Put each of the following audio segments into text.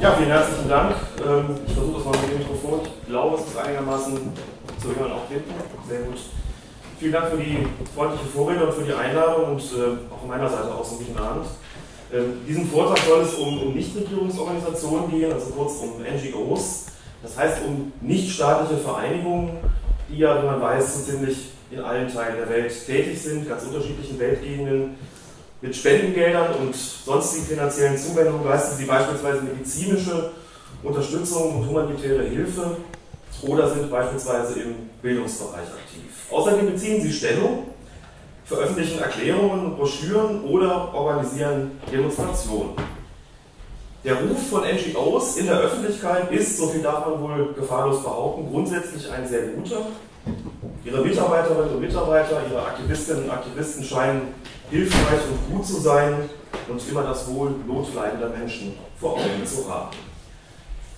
Ja, vielen herzlichen Dank. Ähm, ich versuche das mal mit dem Mikrofon. Ich glaube, es ist einigermaßen zu hören, auch hinten. Sehr gut. Vielen Dank für die freundliche Vorrede und für die Einladung und äh, auch von meiner Seite aus einen guten Abend. Ähm, diesem Vortrag soll es um, um Nichtregierungsorganisationen gehen, also kurz um NGOs. Das heißt um nichtstaatliche Vereinigungen, die ja, wie man weiß, so ziemlich in allen Teilen der Welt tätig sind, ganz unterschiedlichen Weltgegenden. Mit Spendengeldern und sonstigen finanziellen Zuwendungen leisten sie beispielsweise medizinische Unterstützung und humanitäre Hilfe oder sind beispielsweise im Bildungsbereich aktiv. Außerdem beziehen sie Stellung, veröffentlichen Erklärungen, Broschüren oder organisieren Demonstrationen. Der Ruf von NGOs in der Öffentlichkeit ist, so viel darf man wohl gefahrlos behaupten, grundsätzlich ein sehr guter. Ihre Mitarbeiterinnen und Mitarbeiter, ihre Aktivistinnen und Aktivisten scheinen hilfreich und gut zu sein und immer das Wohl notleidender Menschen vor Augen zu haben.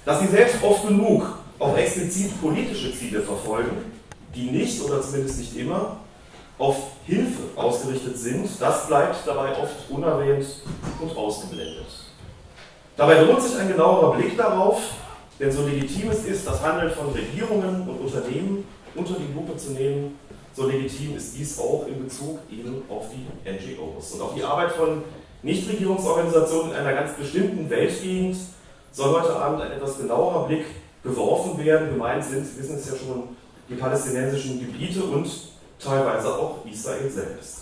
Dass sie selbst oft genug auch explizit politische Ziele verfolgen, die nicht oder zumindest nicht immer auf Hilfe ausgerichtet sind, das bleibt dabei oft unerwähnt und ausgeblendet. Dabei lohnt sich ein genauerer Blick darauf, denn so legitim es ist, das Handeln von Regierungen und Unternehmen unter die Lupe zu nehmen, so legitim ist dies auch in Bezug eben auf die NGOs. Und auf die Arbeit von Nichtregierungsorganisationen in einer ganz bestimmten Weltgegend soll heute Abend ein etwas genauerer Blick geworfen werden. Gemeint sind, Sie wissen es ja schon, die palästinensischen Gebiete und teilweise auch Israel selbst.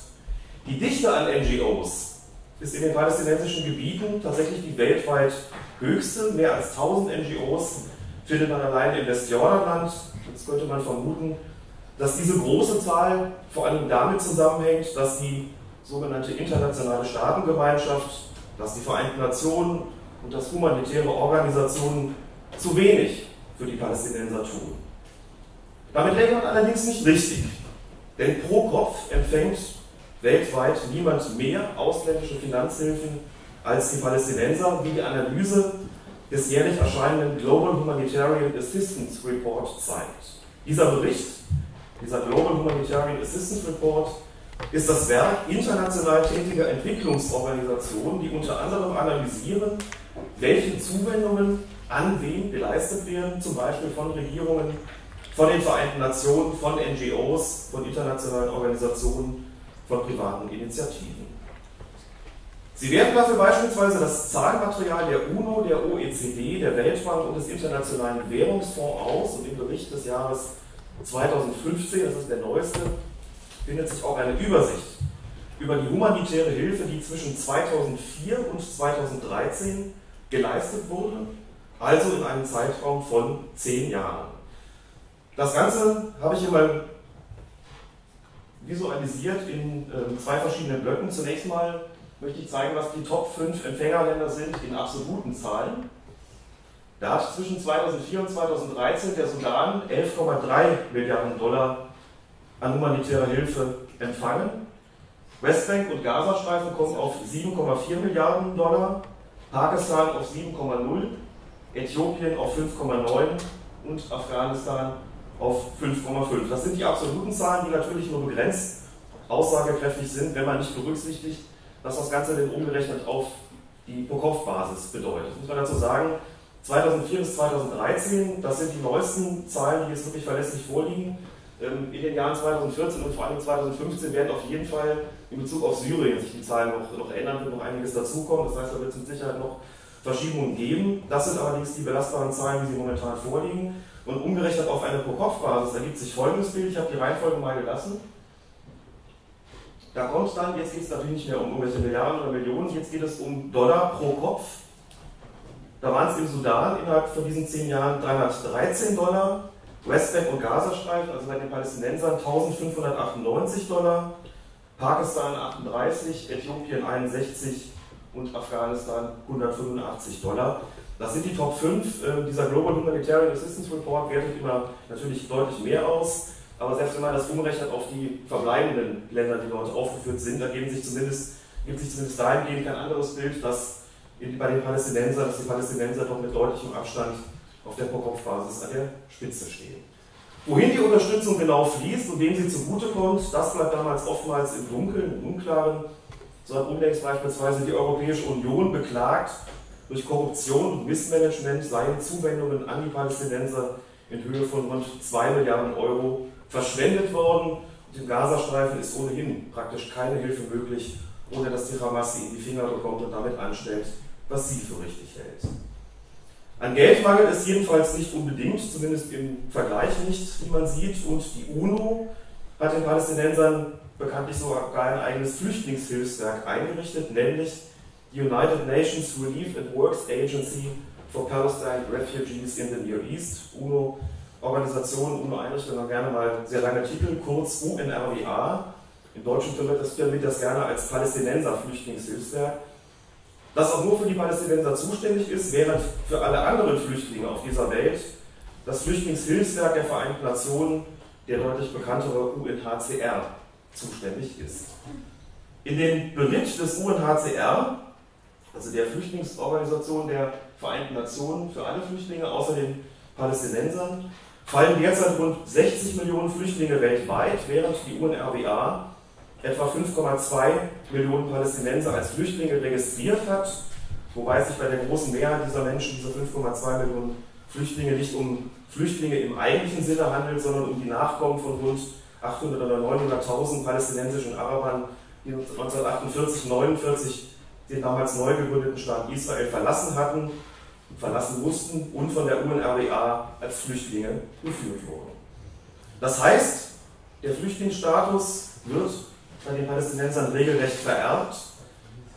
Die Dichte an NGOs ist in den palästinensischen Gebieten tatsächlich die weltweit höchste. Mehr als 1000 NGOs findet man allein im Westjordanland. Jetzt könnte man vermuten, dass diese große Zahl vor allem damit zusammenhängt, dass die sogenannte internationale Staatengemeinschaft, dass die Vereinten Nationen und dass humanitäre Organisationen zu wenig für die Palästinenser tun. Damit läge man allerdings nicht richtig, denn pro Kopf empfängt weltweit niemand mehr ausländische Finanzhilfen als die Palästinenser, wie die Analyse des jährlich erscheinenden Global Humanitarian Assistance Report zeigt. Dieser Bericht, dieser Global Humanitarian Assistance Report, ist das Werk international tätiger Entwicklungsorganisationen, die unter anderem analysieren, welche Zuwendungen an wen geleistet werden, zum Beispiel von Regierungen, von den Vereinten Nationen, von NGOs, von internationalen Organisationen, von privaten Initiativen. Sie werten dafür beispielsweise das Zahlenmaterial der UNO, der OECD, der Weltbank und des Internationalen Währungsfonds aus und im Bericht des Jahres 2015, das ist der neueste, findet sich auch eine Übersicht über die humanitäre Hilfe, die zwischen 2004 und 2013 geleistet wurde, also in einem Zeitraum von zehn Jahren. Das Ganze habe ich mal visualisiert in äh, zwei verschiedenen Blöcken. Zunächst mal möchte ich zeigen, was die Top 5 Empfängerländer sind in absoluten Zahlen. Da hat zwischen 2004 und 2013 der Sudan 11,3 Milliarden Dollar an humanitärer Hilfe empfangen. Westbank und Gazastreifen kommen auf 7,4 Milliarden Dollar, Pakistan auf 7,0, Äthiopien auf 5,9 und Afghanistan auf 5,5. Das sind die absoluten Zahlen, die natürlich nur begrenzt aussagekräftig sind, wenn man nicht berücksichtigt, was das Ganze denn umgerechnet auf die Pro-Kopf-Basis bedeutet. Ich muss man dazu sagen, 2004 bis 2013, das sind die neuesten Zahlen, die jetzt wirklich verlässlich vorliegen. Ähm, in den Jahren 2014 und vor allem 2015 werden auf jeden Fall in Bezug auf Syrien sich die Zahlen noch, noch ändern, wird noch einiges dazukommen. Das heißt, da wird es mit Sicherheit noch Verschiebungen geben. Das sind allerdings die belastbaren Zahlen, wie sie momentan vorliegen. Und umgerechnet auf eine Pro-Kopf-Basis ergibt sich folgendes Bild. Ich habe die Reihenfolge mal gelassen. Da kommt dann, jetzt geht es natürlich nicht mehr um irgendwelche Milliarden oder Millionen, jetzt geht es um Dollar pro Kopf. Da waren es im Sudan innerhalb von diesen zehn Jahren 313 Dollar, Westbank und Gazastreifen, also bei den Palästinensern 1598 Dollar, Pakistan 38, Äthiopien 61 und Afghanistan 185 Dollar. Das sind die Top 5. Ähm, dieser Global Humanitarian Assistance Report wertet immer natürlich deutlich mehr aus. Aber selbst wenn man das umrechnet auf die verbleibenden Länder, die dort aufgeführt sind, ergeben sich zumindest, gibt sich zumindest dahingehend kein anderes Bild, dass bei den Palästinensern, dass die Palästinenser doch mit deutlichem Abstand auf der Pro-Kopf-Basis an der Spitze stehen. Wohin die Unterstützung genau fließt und wem sie zugutekommt, das bleibt damals oftmals im Dunkeln, im Unklaren. So hat unlängst beispielsweise die Europäische Union beklagt, durch Korruption und Missmanagement seien Zuwendungen an die Palästinenser in Höhe von rund 2 Milliarden Euro verschwendet worden. Und im Gazastreifen ist ohnehin praktisch keine Hilfe möglich, ohne dass die Hamas sie in die Finger bekommt und damit anstellt, was sie für richtig hält. An Geld mangelt es jedenfalls nicht unbedingt, zumindest im Vergleich nicht, wie man sieht. Und die UNO hat den Palästinensern bekanntlich sogar ein eigenes Flüchtlingshilfswerk eingerichtet, nämlich die United Nations Relief and Works Agency for Palestine Refugees in the Near East, UNO, Organisation, UNO-Einrichtung, haben gerne mal sehr lange Titel, kurz UNRWA. Im Deutschen wird wird das gerne als Palästinenser-Flüchtlingshilfswerk das auch nur für die Palästinenser zuständig ist, während für alle anderen Flüchtlinge auf dieser Welt das Flüchtlingshilfswerk der Vereinten Nationen, der deutlich bekanntere UNHCR, zuständig ist. In den Bericht des UNHCR, also der Flüchtlingsorganisation der Vereinten Nationen für alle Flüchtlinge außer den Palästinensern, fallen derzeit rund 60 Millionen Flüchtlinge weltweit, während die UNRWA etwa 5,2 Millionen Palästinenser als Flüchtlinge registriert hat, wobei sich bei der großen Mehrheit dieser Menschen, dieser 5,2 Millionen Flüchtlinge, nicht um Flüchtlinge im eigentlichen Sinne handelt, sondern um die Nachkommen von rund 800 oder 900.000 palästinensischen Arabern, die 1948, 49 den damals neu gegründeten Staat Israel verlassen hatten, verlassen mussten und von der UNRWA als Flüchtlinge geführt wurden. Das heißt, der Flüchtlingsstatus wird bei den Palästinensern regelrecht vererbt.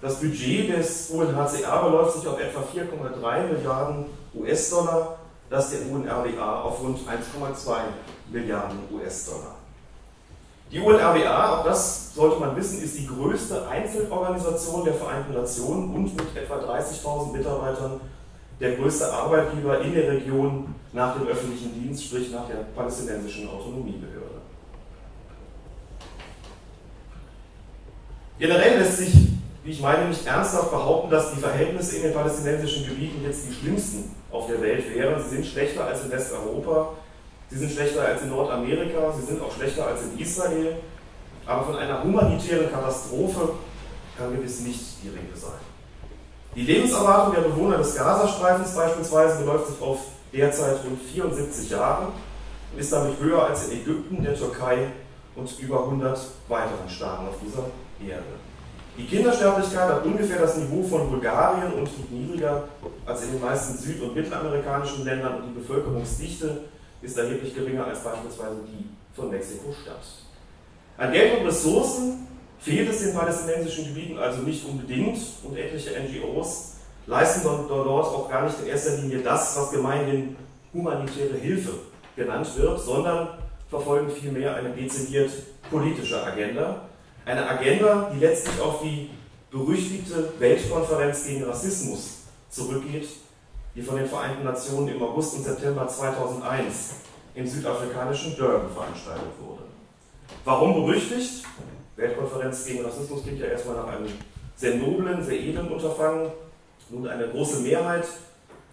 Das Budget des UNHCR beläuft sich auf etwa 4,3 Milliarden US-Dollar, das der UNRWA auf rund 1,2 Milliarden US-Dollar. Die UNRWA, auch das sollte man wissen, ist die größte Einzelorganisation der Vereinten Nationen und mit etwa 30.000 Mitarbeitern der größte Arbeitgeber in der Region nach dem öffentlichen Dienst, sprich nach der palästinensischen Autonomiebehörde. Generell lässt sich, wie ich meine, nicht ernsthaft behaupten, dass die Verhältnisse in den palästinensischen Gebieten jetzt die schlimmsten auf der Welt wären. Sie sind schlechter als in Westeuropa, sie sind schlechter als in Nordamerika, sie sind auch schlechter als in Israel. Aber von einer humanitären Katastrophe kann gewiss nicht die Rede sein. Die Lebenserwartung der Bewohner des Gazastreifens beispielsweise beläuft sich auf derzeit rund 74 Jahre und ist damit höher als in Ägypten, der Türkei und über 100 weiteren Staaten auf dieser Erde. Die Kindersterblichkeit hat ungefähr das Niveau von Bulgarien und liegt niedriger als in den meisten süd- und mittelamerikanischen Ländern und die Bevölkerungsdichte ist erheblich geringer als beispielsweise die von Mexiko-Stadt. An Geld und Ressourcen fehlt es den palästinensischen Gebieten also nicht unbedingt und etliche NGOs leisten dort auch gar nicht in erster Linie das, was gemeinhin humanitäre Hilfe genannt wird, sondern verfolgen vielmehr eine dezidiert politische Agenda, eine Agenda, die letztlich auf die berüchtigte Weltkonferenz gegen Rassismus zurückgeht, die von den Vereinten Nationen im August und September 2001 im südafrikanischen Durban veranstaltet wurde. Warum berüchtigt? Weltkonferenz gegen Rassismus klingt ja erstmal nach einem sehr noblen, sehr edlen Unterfangen. Nun eine große Mehrheit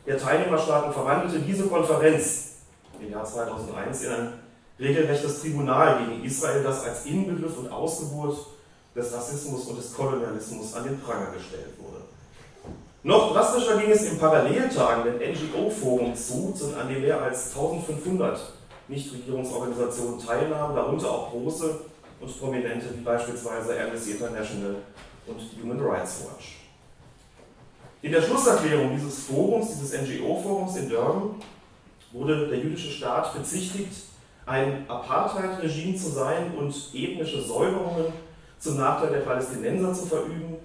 der Teilnehmerstaaten verwandelte diese Konferenz im Jahr 2001 in ein regelrechtes Tribunal gegen Israel, das als Inbegriff und Ausgeburt des Rassismus und des Kolonialismus an den Pranger gestellt wurde. Noch drastischer ging es im paralleltagenden NGO-Forum zu, an dem mehr als 1500 Nichtregierungsorganisationen teilnahmen, darunter auch große und prominente wie beispielsweise Amnesty International und Human Rights Watch. In der Schlusserklärung dieses Forums, dieses NGO-Forums in Durban, wurde der jüdische Staat bezichtigt, ein Apartheid-Regime zu sein und ethnische Säuberungen zum Nachteil der Palästinenser zu verüben.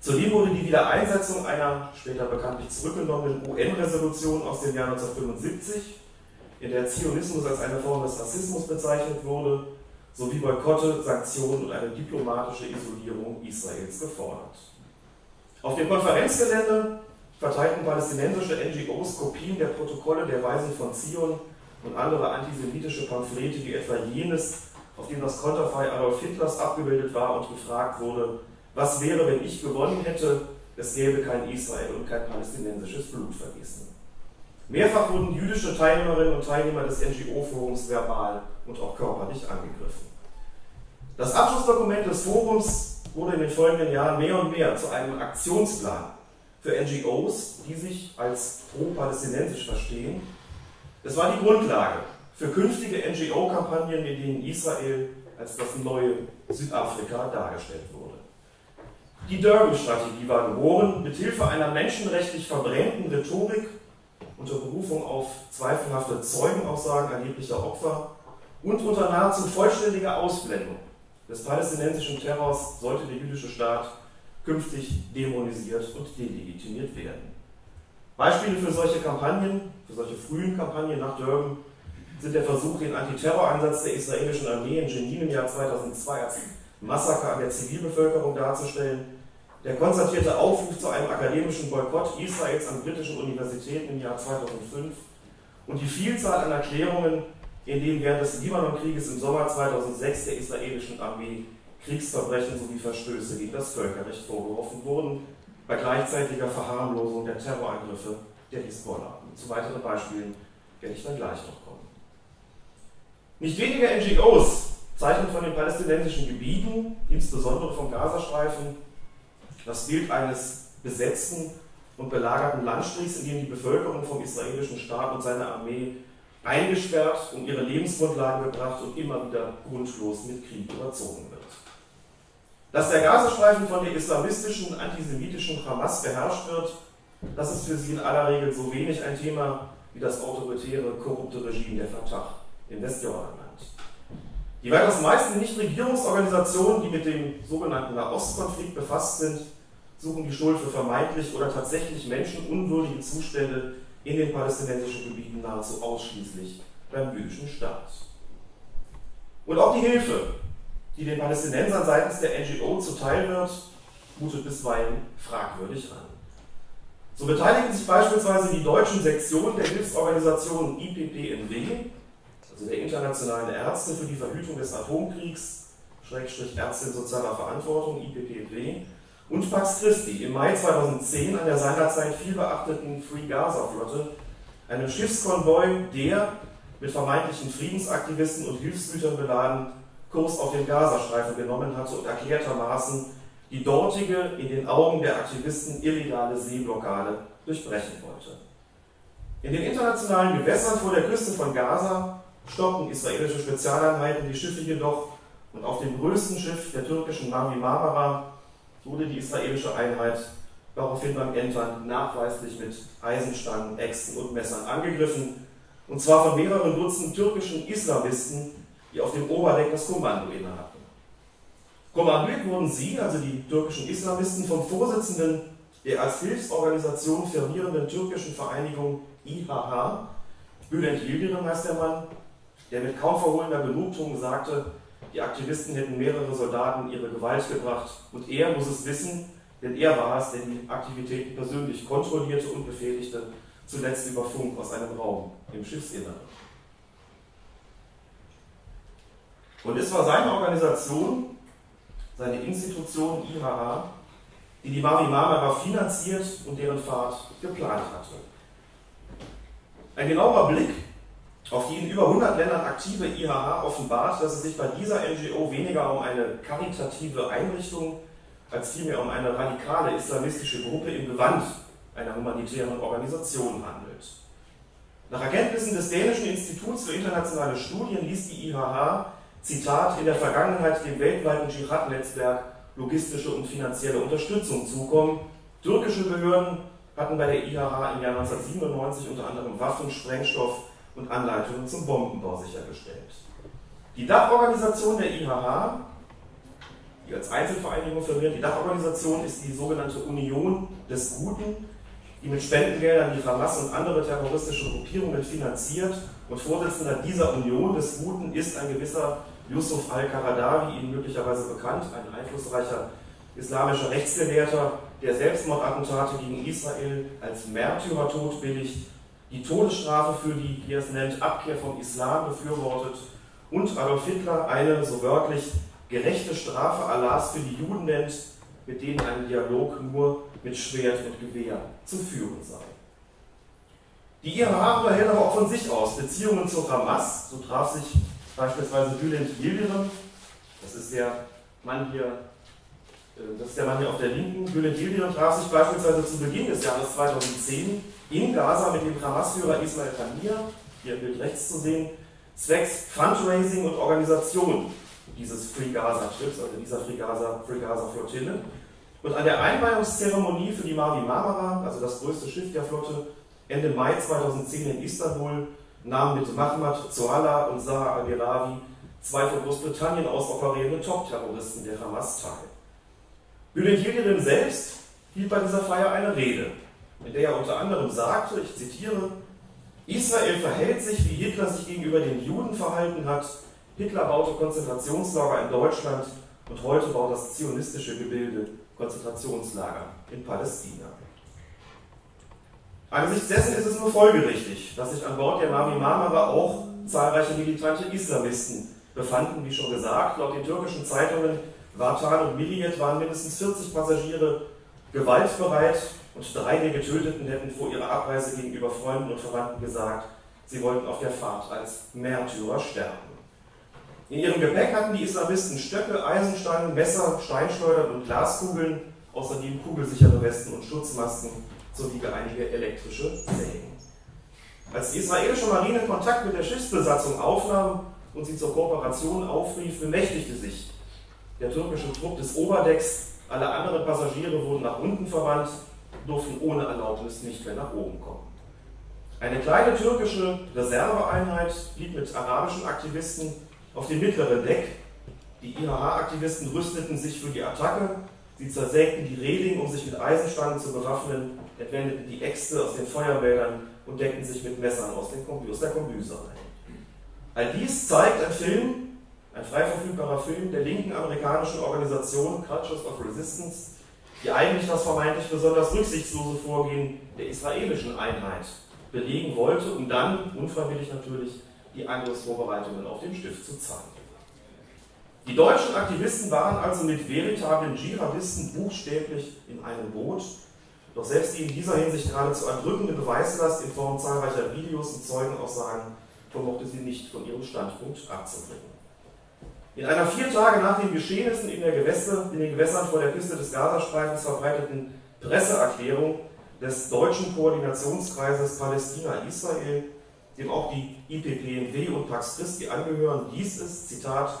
Zudem wurde die Wiedereinsetzung einer später bekanntlich zurückgenommenen UN-Resolution aus dem Jahr 1975, in der Zionismus als eine Form des Rassismus bezeichnet wurde, sowie Boykotte, Sanktionen und eine diplomatische Isolierung Israels gefordert. Auf dem Konferenzgelände verteilten palästinensische NGOs Kopien der Protokolle der Weisen von Zion und andere antisemitische Pamphlete wie etwa jenes, auf dem das Konterfei Adolf Hitlers abgebildet war und gefragt wurde, was wäre, wenn ich gewonnen hätte, es gäbe kein Israel und kein palästinensisches Blutvergießen. Mehrfach wurden jüdische Teilnehmerinnen und Teilnehmer des NGO-Forums verbal und auch körperlich angegriffen. Das Abschlussdokument des Forums wurde in den folgenden Jahren mehr und mehr zu einem Aktionsplan für NGOs, die sich als pro-palästinensisch verstehen. Es war die Grundlage für künftige NGO-Kampagnen, in denen Israel als das neue Südafrika dargestellt wurde. Die Durban-Strategie war geboren, mithilfe einer menschenrechtlich verbrämten Rhetorik unter Berufung auf zweifelhafte Zeugenaussagen erheblicher Opfer und unter nahezu vollständiger Ausblendung des palästinensischen Terrors sollte der jüdische Staat künftig dämonisiert und delegitimiert werden. Beispiele für solche Kampagnen, für solche frühen Kampagnen nach Durban sind der Versuch, den Antiterroreinsatz der israelischen Armee in Jenin im Jahr 2002 als Massaker an der Zivilbevölkerung darzustellen, der konstatierte Aufruf zu einem akademischen Boykott Israels an britischen Universitäten im Jahr 2005 und die Vielzahl an Erklärungen, in denen während des Libanonkrieges im Sommer 2006 der israelischen Armee Kriegsverbrechen sowie Verstöße gegen das Völkerrecht vorgeworfen wurden, bei gleichzeitiger Verharmlosung der Terrorangriffe der Hisbollah. Zu weiteren Beispielen werde ich dann gleich noch kommen. Nicht wenige NGOs zeichnen von den palästinensischen Gebieten, insbesondere vom Gazastreifen, das Bild eines besetzten und belagerten Landstrichs, in dem die Bevölkerung vom israelischen Staat und seiner Armee eingesperrt, um ihre Lebensgrundlagen gebracht und immer wieder grundlos mit Krieg überzogen wird. Dass der Gazastreifen von der islamistischen, antisemitischen Hamas beherrscht wird, das ist für sie in aller Regel so wenig ein Thema wie das autoritäre, korrupte Regime der Fatah im Westjordanland. Die weitaus meisten Nichtregierungsorganisationen, die mit dem sogenannten Nahostkonflikt befasst sind, suchen die Schuld für vermeintlich oder tatsächlich menschenunwürdige Zustände in den palästinensischen Gebieten nahezu ausschließlich beim jüdischen Staat. Und auch die Hilfe, die den Palästinensern seitens der NGO zuteil wird, mutet bisweilen fragwürdig an. So beteiligen sich beispielsweise die deutschen Sektionen der Hilfsorganisation IPPNW, also der Internationalen Ärzte für die Verhütung des Atomkriegs, Schrägstrich Ärzte in sozialer Verantwortung, IPPNW, und Pax Christi im Mai 2010 an der seinerzeit viel beachteten Free Gaza Flotte, einem Schiffskonvoi, der mit vermeintlichen Friedensaktivisten und Hilfsgütern beladen Kurs auf den Gazastreifen genommen hatte und erklärtermaßen die dortige, in den Augen der Aktivisten illegale Seeblockade durchbrechen wollte. In den internationalen Gewässern vor der Küste von Gaza stoppten israelische Spezialeinheiten die Schiffe jedoch und auf dem größten Schiff der türkischen Mavi Marmara wurde die israelische Einheit daraufhin beim Entern nachweislich mit Eisenstangen, Äxten und Messern angegriffen, und zwar von mehreren Dutzend türkischen Islamisten, die auf dem Oberdeck das Kommando innehatten. Kommandiert wurden sie, also die türkischen Islamisten, vom Vorsitzenden der als Hilfsorganisation firmierenden türkischen Vereinigung IHH, Bülent Yildirim heißt der Mann, der mit kaum verhohlener Genugtuung sagte, die Aktivisten hätten mehrere Soldaten ihre Gewalt gebracht und er muss es wissen, denn er war es, der die Aktivitäten persönlich kontrollierte und befehligte, zuletzt über Funk aus einem Raum im Schiffsinneren. Und es war seine Organisation, seine Institution IHA, die die Mavi Marmara finanziert und deren Fahrt geplant hatte. Ein genauer Blick auf die in über 100 Ländern aktive IHH offenbart, dass es sich bei dieser NGO weniger um eine karitative Einrichtung als vielmehr um eine radikale islamistische Gruppe im Gewand einer humanitären Organisation handelt. Nach Erkenntnissen des Dänischen Instituts für internationale Studien ließ die IHH, Zitat, in der Vergangenheit dem weltweiten Dschihad-Netzwerk logistische und finanzielle Unterstützung zukommen. Türkische Behörden hatten bei der IHH im Jahr 1997 unter anderem Waffen, Sprengstoff, und Anleitungen zum Bombenbau sichergestellt. Die Dachorganisation der IHH, die als Einzelvereinigung firmiert, die Dachorganisation ist die sogenannte Union des Guten, die mit Spendengeldern die Hamas und andere terroristische Gruppierungen finanziert. Und Vorsitzender dieser Union des Guten ist ein gewisser Yusuf al-Qaradawi, Ihnen möglicherweise bekannt, ein einflussreicher islamischer Rechtsgelehrter, der Selbstmordattentate gegen Israel als Märtyrertod billigt die Todesstrafe für die, wie er es nennt, Abkehr vom Islam befürwortet und Adolf Hitler eine, so wörtlich, gerechte Strafe Allahs für die Juden nennt, mit denen ein Dialog nur mit Schwert und Gewehr zu führen sei. Die IRA unterhält aber auch von sich aus Beziehungen zur Hamas. So traf sich beispielsweise Bülent Yildirim, das ist der Mann hier Äh, das ist der Mann hier auf der linken. Bülent Yildirim traf sich beispielsweise zu Beginn des Jahres 2010 in Gaza mit dem Hamas-Führer Ismail Haniyeh, hier im Bild rechts zu sehen, zwecks Fundraising und Organisation dieses Free Gaza-Trips, also dieser Free Gaza-Flottille. Free Gaza und an der Einweihungszeremonie für die Mavi Marmara, also das größte Schiff der Flotte, Ende Mai 2010 in Istanbul, nahmen mit Mahmoud Zoala und Zaha al-Girawi zwei von Großbritannien aus operierende Top-Terroristen der Hamas teil. Bülent Yildirim selbst hielt bei dieser Feier eine Rede, in der er unter anderem sagte, ich zitiere, Israel verhält sich, wie Hitler sich gegenüber den Juden verhalten hat. Hitler baute Konzentrationslager in Deutschland und heute baut das zionistische Gebilde Konzentrationslager in Palästina. Angesichts dessen ist es nur folgerichtig, dass sich an Bord der Mavi Marmara auch zahlreiche militante Islamisten befanden, wie schon gesagt. Laut den türkischen Zeitungen Vatan und Milliyet waren mindestens 40 Passagiere gewaltbereit und drei der Getöteten hätten vor ihrer Abreise gegenüber Freunden und Verwandten gesagt, sie wollten auf der Fahrt als Märtyrer sterben. In ihrem Gepäck hatten die Islamisten Stöcke, Eisenstangen, Messer, Steinschleudern und Glaskugeln, außerdem kugelsichere Westen und Schutzmasken sowie einige elektrische Sägen. Als die israelische Marine Kontakt mit der Schiffsbesatzung aufnahm und sie zur Kooperation aufrief, bemächtigte sich der türkische Trupp des Oberdecks, alle anderen Passagiere wurden nach unten verwandt, durften ohne Erlaubnis nicht mehr nach oben kommen. Eine kleine türkische Reserveeinheit blieb mit arabischen Aktivisten auf dem mittleren Deck. Die IHH-Aktivisten rüsteten sich für die Attacke, sie zersägten die Reling, um sich mit Eisenstangen zu bewaffnen, entwendeten die Äxte aus den Feuerbäldern und deckten sich mit Messern aus, der Kombüse ein. All dies zeigt ein Film, ein frei verfügbarer Film der linken amerikanischen Organisation Cultures of Resistance, die eigentlich das vermeintlich besonders rücksichtslose Vorgehen der israelischen Einheit belegen wollte, um dann, unfreiwillig natürlich, die Angriffsvorbereitungen auf dem Stift zu zeigen. Die deutschen Aktivisten waren also mit veritablen Dschihadisten buchstäblich in einem Boot, doch selbst die in dieser Hinsicht geradezu erdrückende Beweislast in Form zahlreicher Videos und Zeugenaussagen vermochte sie nicht von ihrem Standpunkt abzubringen. In einer vier Tage nach den Geschehnissen in, Gewässer, in den Gewässern vor der Küste des Gazastreifens verbreiteten Presseerklärung des deutschen Koordinationskreises Palästina-Israel, dem auch die IPPNW und Pax Christi angehören, hieß es, Zitat,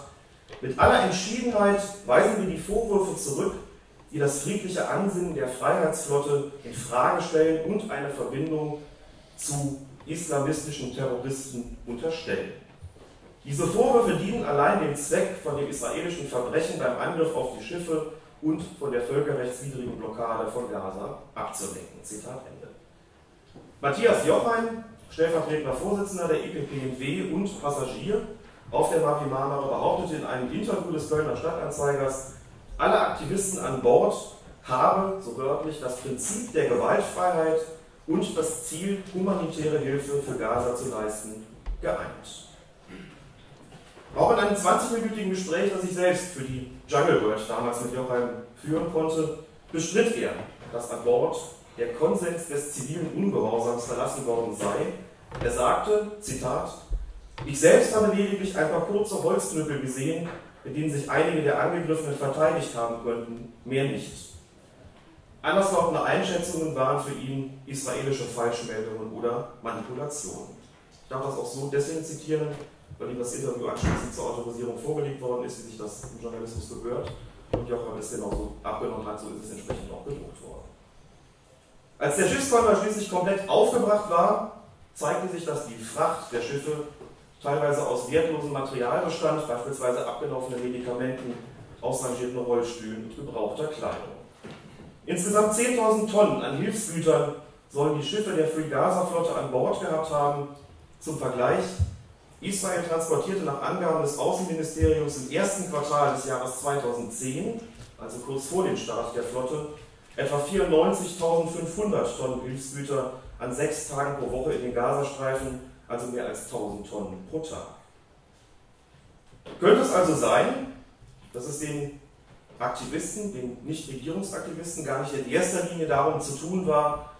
mit aller Entschiedenheit weisen wir die Vorwürfe zurück, die das friedliche Ansinnen der Freiheitsflotte in Frage stellen und eine Verbindung zu islamistischen Terroristen unterstellen. Diese Vorwürfe dienen allein dem Zweck, von dem israelischen Verbrechen beim Angriff auf die Schiffe und von der völkerrechtswidrigen Blockade von Gaza abzulenken. Zitat Ende. Matthias Jochheim, stellvertretender Vorsitzender der EPPNW und Passagier auf der Mavi Marmara, behauptete in einem Interview des Kölner Stadtanzeigers, alle Aktivisten an Bord haben, so wörtlich, das Prinzip der Gewaltfreiheit und das Ziel, humanitäre Hilfe für Gaza zu leisten, geeint. Auch in einem 20-minütigen Gespräch, das ich selbst für die Jungle World damals mit Jochheim führen konnte, bestritt er, dass an Bord der Konsens des zivilen Ungehorsams verlassen worden sei. Er sagte, Zitat, ich selbst habe lediglich ein paar kurze Holzknüppel gesehen, mit denen sich einige der Angegriffenen verteidigt haben könnten, mehr nicht. Anderslautende Einschätzungen waren für ihn israelische Falschmeldungen oder Manipulationen. Ich darf das auch so deswegen zitieren, weil ihm das Interview anschließend zur Autorisierung vorgelegt worden ist, wie sich das im Journalismus gehört. Und Jocham es genauso abgenommen hat, so ist es entsprechend auch gedruckt worden. Als der Schiffskonvoi schließlich komplett aufgebracht war, zeigte sich, dass die Fracht der Schiffe teilweise aus wertlosem Material bestand, beispielsweise abgelaufene Medikamenten, ausrangierten Rollstühlen und gebrauchter Kleidung. Insgesamt 10.000 Tonnen an Hilfsgütern sollen die Schiffe der Free Gaza Flotte an Bord gehabt haben. Zum Vergleich, Israel transportierte nach Angaben des Außenministeriums im ersten Quartal des Jahres 2010, also kurz vor dem Start der Flotte, etwa 94.500 Tonnen Hilfsgüter an sechs Tagen pro Woche in den Gazastreifen, also mehr als 1000 Tonnen pro Tag. Könnte es also sein, dass es den Aktivisten, den Nichtregierungsaktivisten, gar nicht in erster Linie darum zu tun war,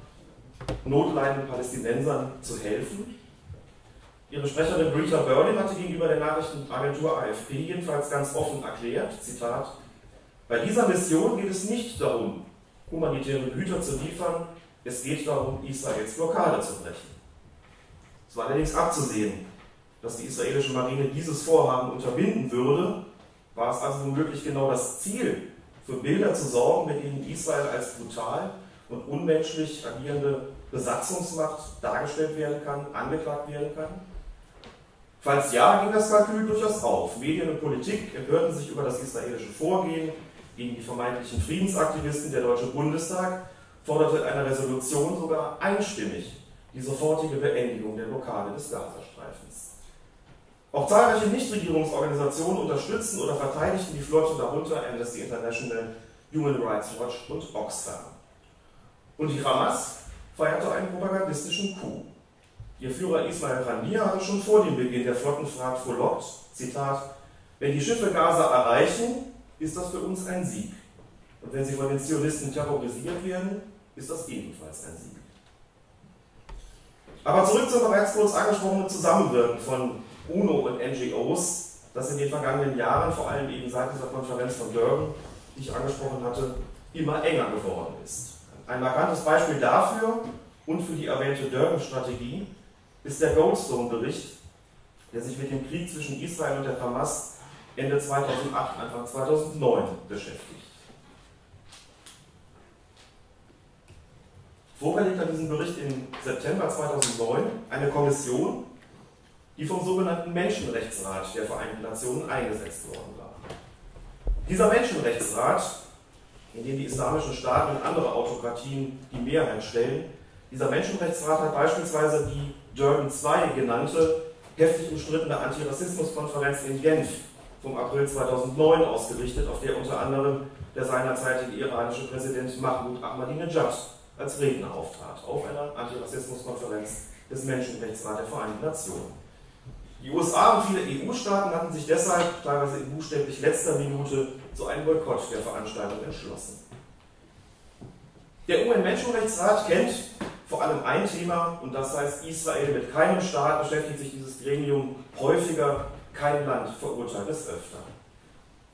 notleidenden Palästinensern zu helfen, Ihre Sprecherin Rita Berlin hatte gegenüber der Nachrichtenagentur AFP jedenfalls ganz offen erklärt, Zitat, Bei dieser Mission geht es nicht darum, humanitäre Güter zu liefern, es geht darum, Israels Blockade zu brechen. Es war allerdings abzusehen, dass die israelische Marine dieses Vorhaben unterbinden würde, war es also womöglich genau das Ziel, für Bilder zu sorgen, mit denen Israel als brutal und unmenschlich agierende Besatzungsmacht dargestellt werden kann, angeklagt werden kann? Falls ja, ging das Kalkül durchaus auf. Medien und Politik empörten sich über das israelische Vorgehen gegen die vermeintlichen Friedensaktivisten. Der Deutsche Bundestag forderte in einer Resolution sogar einstimmig die sofortige Beendigung der Blockade des Gazastreifens. Auch zahlreiche Nichtregierungsorganisationen unterstützten oder verteidigten die Flotte, darunter Amnesty International, Human Rights Watch und Oxfam. Und die Hamas feierte einen propagandistischen Coup. Ihr Führer Ismail Haniyeh hatte schon vor dem Beginn der Flottenfahrt frohlockt, Zitat, wenn die Schiffe Gaza erreichen, ist das für uns ein Sieg. Und wenn sie von den Zionisten terrorisiert werden, ist das ebenfalls ein Sieg. Aber zurück zum bereits kurz angesprochenen Zusammenwirken von UNO und NGOs, das in den vergangenen Jahren, vor allem eben seit dieser Konferenz von Durban, die ich angesprochen hatte, immer enger geworden ist. Ein markantes Beispiel dafür und für die erwähnte Durban-Strategie ist der Goldstone-Bericht, der sich mit dem Krieg zwischen Israel und der Hamas Ende 2008, Anfang 2009 beschäftigt. Vorgelegt hat diesen Bericht im September 2009 eine Kommission, die vom sogenannten Menschenrechtsrat der Vereinten Nationen eingesetzt worden war. Dieser Menschenrechtsrat, in dem die islamischen Staaten und andere Autokratien die Mehrheit stellen, dieser Menschenrechtsrat hat beispielsweise die Durban II genannte, heftig umstrittene Antirassismuskonferenz in Genf vom April 2009 ausgerichtet, auf der unter anderem der seinerzeitige iranische Präsident Mahmoud Ahmadinejad als Redner auftrat, auf einer Antirassismuskonferenz des Menschenrechtsrats der Vereinten Nationen. Die USA und viele EU-Staaten hatten sich deshalb, teilweise in buchstäblich letzter Minute, zu einem Boykott der Veranstaltung entschlossen. Der UN-Menschenrechtsrat kennt vor allem ein Thema, und das heißt Israel. Mit keinem Staat beschäftigt sich dieses Gremium häufiger, kein Land verurteilt es öfter.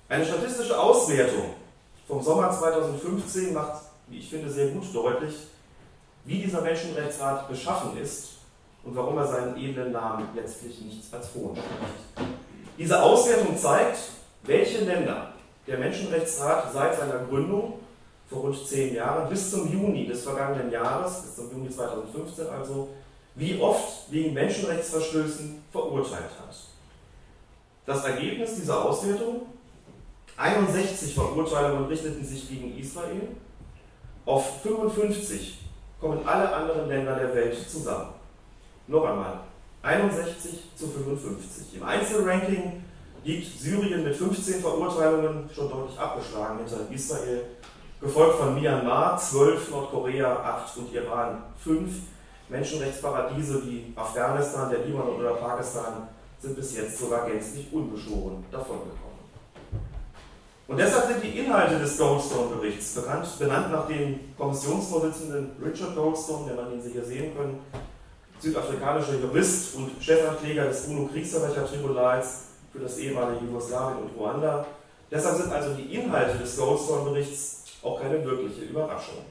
Eine statistische Auswertung vom Sommer 2015 macht wie ich finde, sehr gut deutlich, wie dieser Menschenrechtsrat beschaffen ist und warum er seinen edlen Namen letztlich nichts als Hohn spricht. Diese Auswertung zeigt, welche Länder der Menschenrechtsrat seit seiner Gründung vor rund zehn Jahren bis zum Juni des vergangenen Jahres, bis zum Juni 2015 also, wie oft wegen Menschenrechtsverstößen verurteilt hat. Das Ergebnis dieser Auswertung, 61 Verurteilungen richteten sich gegen Israel, auf 55 kommen alle anderen Länder der Welt zusammen. Noch einmal, 61 zu 55. Im Einzelranking liegt Syrien mit 15 Verurteilungen schon deutlich abgeschlagen hinter Israel, gefolgt von Myanmar 12, Nordkorea 8 und Iran 5. Menschenrechtsparadiese wie Afghanistan, der Libanon oder Pakistan sind bis jetzt sogar gänzlich unbeschoren davongekommen. Und deshalb sind die Inhalte des Goldstone-Berichts benannt nach dem Kommissionsvorsitzenden Richard Goldstone, der man ihn hier sehen können, südafrikanischer Jurist und Chefankläger des UNO-Kriegsverbrechertribunals für das ehemalige Jugoslawien und Ruanda. Deshalb sind also die Inhalte des Goldstone-Berichts auch keine wirkliche Überraschung.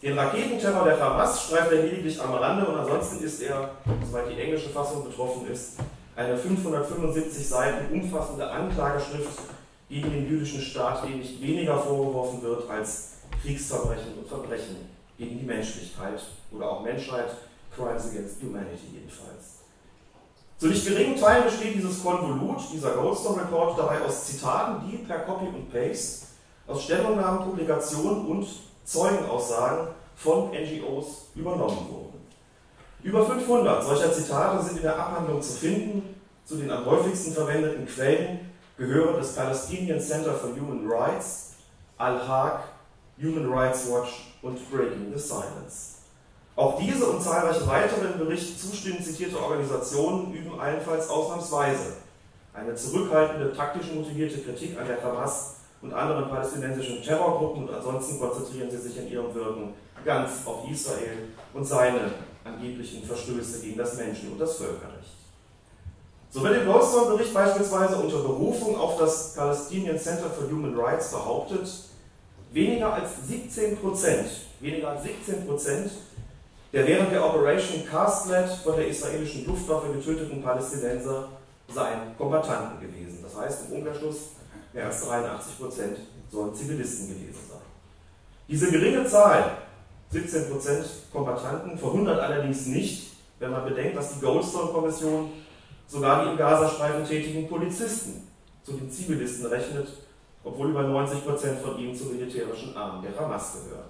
Den Raketenterror der Hamas streift er lediglich am Rande und ansonsten ist er, soweit die englische Fassung betroffen ist, eine 575 Seiten umfassende Anklageschrift gegen den jüdischen Staat, dem nicht weniger vorgeworfen wird als Kriegsverbrechen und Verbrechen gegen die Menschlichkeit oder auch Menschheit, Crimes against Humanity jedenfalls. Zu nicht geringen Teilen besteht dieses Konvolut, dieser Goldstone Report, dabei aus Zitaten, die per Copy und Paste aus Stellungnahmen, Publikationen und Zeugenaussagen von NGOs übernommen wurden. Über 500 solcher Zitate sind in der Abhandlung zu finden. Zu den am häufigsten verwendeten Quellen gehören das Palestinian Center for Human Rights, Al-Haq, Human Rights Watch und Breaking the Silence. Auch diese und zahlreiche weitere im Bericht zustimmend zitierte Organisationen üben allenfalls ausnahmsweise eine zurückhaltende, taktisch motivierte Kritik an der Hamas und anderen palästinensischen Terrorgruppen und ansonsten konzentrieren sie sich in ihrem Wirken ganz auf Israel und seine angeblichen Verstöße gegen das Menschen- und das Völkerrecht. So wird im Goldstone-Bericht beispielsweise unter Berufung auf das Palestinian Center for Human Rights behauptet, weniger als 17 Prozent, weniger als 17 Prozent der während der Operation Castlet von der israelischen Luftwaffe getöteten Palästinenser seien Kombattanten gewesen. Das heißt im Umkehrschluss, mehr als 83 Prozent sollen Zivilisten gewesen sein. Diese geringe Zahl, 17 Prozent Kombattanten, verwundert allerdings nicht, wenn man bedenkt, dass die Goldstone-Kommission sogar die im Gazastreifen tätigen Polizisten zu den Zivilisten rechnet, obwohl über 90 Prozent von ihnen zum militärischen Arm der Hamas gehören.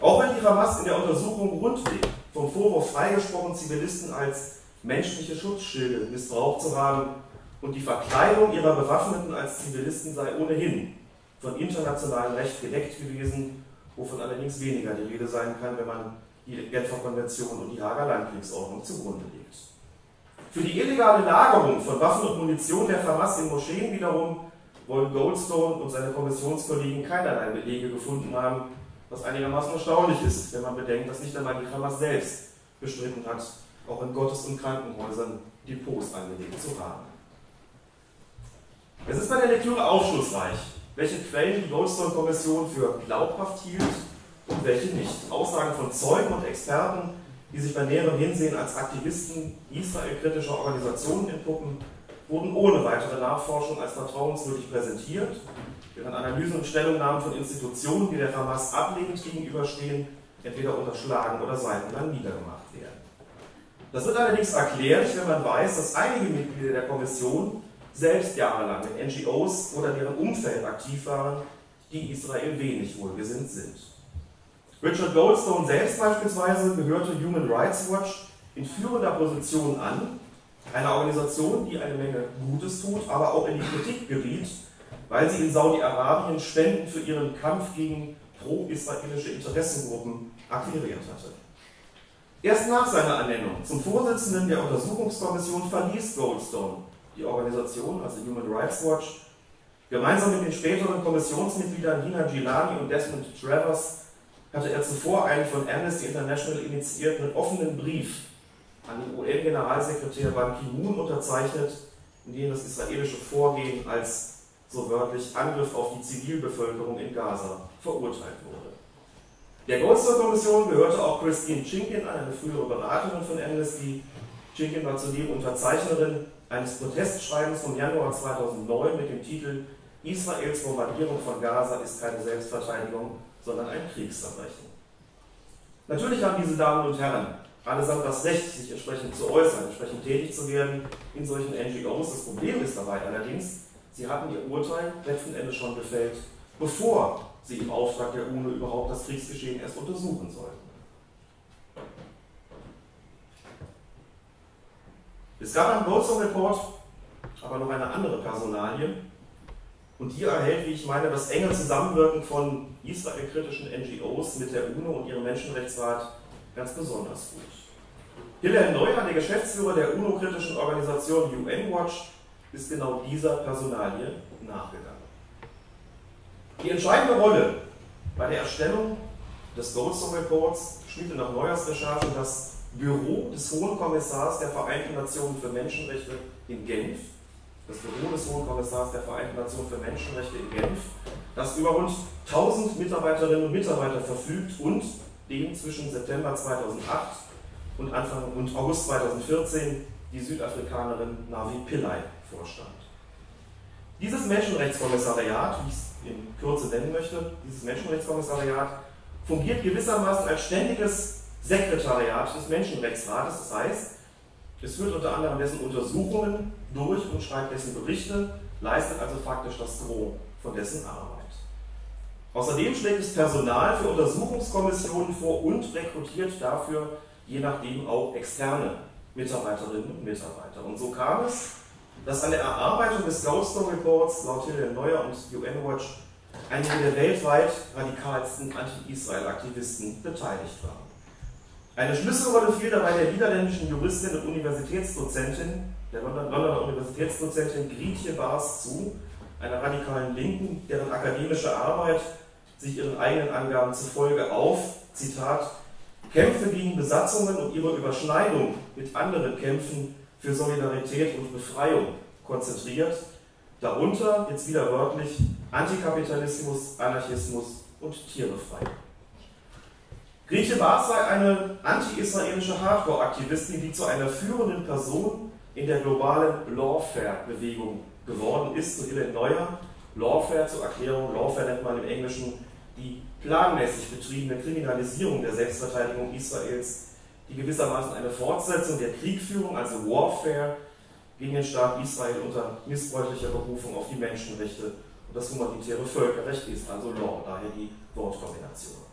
Auch wenn die Hamas in der Untersuchung rundweg vom Vorwurf freigesprochen, Zivilisten als menschliche Schutzschilde missbraucht zu haben und die Verkleidung ihrer Bewaffneten als Zivilisten sei ohnehin von internationalem Recht gedeckt gewesen, wovon allerdings weniger die Rede sein kann, wenn man die Genfer Konvention und die Hager Landkriegsordnung zugrunde legt. Für die illegale Lagerung von Waffen und Munition der Hamas in Moscheen wiederum wollen Goldstone und seine Kommissionskollegen keinerlei Belege gefunden haben, was einigermaßen erstaunlich ist, wenn man bedenkt, dass nicht einmal die Hamas selbst bestritten hat, auch in Gottes- und Krankenhäusern Depots angelegt zu haben. Es ist bei der Lektüre aufschlussreich, welche Quellen die Goldstone-Kommission für glaubhaft hielt und welche nicht. Aussagen von Zeugen und Experten, die sich bei näherem Hinsehen als Aktivisten israelkritischer Organisationen entpuppen, wurden ohne weitere Nachforschung als vertrauenswürdig präsentiert während Analysen und Stellungnahmen von Institutionen, die der Hamas ablehnend gegenüberstehen, entweder unterschlagen oder seitenlang niedergemacht werden. Das wird allerdings erklärlich, wenn man weiß, dass einige Mitglieder der Kommission selbst jahrelang in NGOs oder deren Umfeld aktiv waren, die Israel wenig wohlgesinnt sind. Richard Goldstone selbst beispielsweise gehörte Human Rights Watch in führender Position an, einer Organisation, die eine Menge Gutes tut, aber auch in die Kritik geriet, weil sie in Saudi-Arabien Spenden für ihren Kampf gegen pro-israelische Interessengruppen akquiriert hatte. Erst nach seiner Ernennung zum Vorsitzenden der Untersuchungskommission verließ Goldstone die Organisation, also Human Rights Watch, gemeinsam mit den späteren Kommissionsmitgliedern Hina Gilani und Desmond Travers hatte er zuvor einen von Amnesty International initiierten offenen Brief an den UN-Generalsekretär Ban Ki-moon unterzeichnet, in dem das israelische Vorgehen als so wörtlich Angriff auf die Zivilbevölkerung in Gaza verurteilt wurde. Der Goldstone-Kommission gehörte auch Christine Chinkin eine frühere Beraterin von Amnesty. Chinkin war zudem Unterzeichnerin eines Protestschreibens vom Januar 2009 mit dem Titel Israels Bombardierung von Gaza ist keine Selbstverteidigung, sondern ein Kriegsverbrechen. Natürlich haben diese Damen und Herren allesamt das Recht, sich entsprechend zu äußern, entsprechend tätig zu werden in solchen NGOs. Das Problem ist dabei allerdings, Sie hatten ihr Urteil letzten Endes schon gefällt, bevor sie im Auftrag der UNO überhaupt das Kriegsgeschehen erst untersuchen sollten. Es gab am Goldstone Report aber noch eine andere Personalie und die erhält, wie ich meine, das enge Zusammenwirken von israelkritischen NGOs mit der UNO und ihrem Menschenrechtsrat ganz besonders gut. Hillel Neuer, der Geschäftsführer der UNO-kritischen Organisation UN Watch, ist genau dieser Personalie nachgegangen. Die entscheidende Rolle bei der Erstellung des Goldstone Reports spielte nach Neuers Recherche das Büro des Hohen Kommissars der Vereinten Nationen für Menschenrechte in Genf, das Büro des Hohen Kommissars der Vereinten Nationen für Menschenrechte in Genf, das über rund 1000 Mitarbeiterinnen und Mitarbeiter verfügt und dem zwischen September 2008 und Anfang und August 2014 die Südafrikanerin Navi Pillay vorstand. Dieses Menschenrechtskommissariat, wie ich es in Kürze nennen möchte, dieses Menschenrechtskommissariat fungiert gewissermaßen als ständiges Sekretariat des Menschenrechtsrates. Das heißt, es führt unter anderem dessen Untersuchungen durch und schreibt dessen Berichte, leistet also faktisch das Gros von dessen Arbeit. Außerdem schlägt es Personal für Untersuchungskommissionen vor und rekrutiert dafür je nachdem auch externe Mitarbeiterinnen und Mitarbeiter. Und so kam es, dass an der Erarbeitung des Goldstone Reports laut Hilde Neuer und UN Watch einige der weltweit radikalsten Anti-Israel-Aktivisten beteiligt waren. Eine Schlüsselrolle fiel dabei der niederländischen Juristin und Universitätsdozentin, der Londoner Universitätsdozentin Grietje Baas zu, einer radikalen Linken, deren akademische Arbeit sich ihren eigenen Angaben zufolge auf, Zitat, Kämpfe gegen Besatzungen und ihre Überschneidung mit anderen Kämpfen für Solidarität und Befreiung konzentriert, darunter jetzt wieder wörtlich Antikapitalismus, Anarchismus und Tierbefreiung. Baas sei eine anti-israelische Hardcore-Aktivistin, die zu einer führenden Person in der globalen Lawfare-Bewegung geworden ist, so Helen Neuer. Lawfare zur Erklärung, Lawfare nennt man im Englischen die planmäßig betriebene Kriminalisierung der Selbstverteidigung Israels, die gewissermaßen eine Fortsetzung der Kriegführung, also Warfare, gegen den Staat Israel unter missbräuchlicher Berufung auf die Menschenrechte und das humanitäre Völkerrecht ist, also Law, daher die Wortkombination.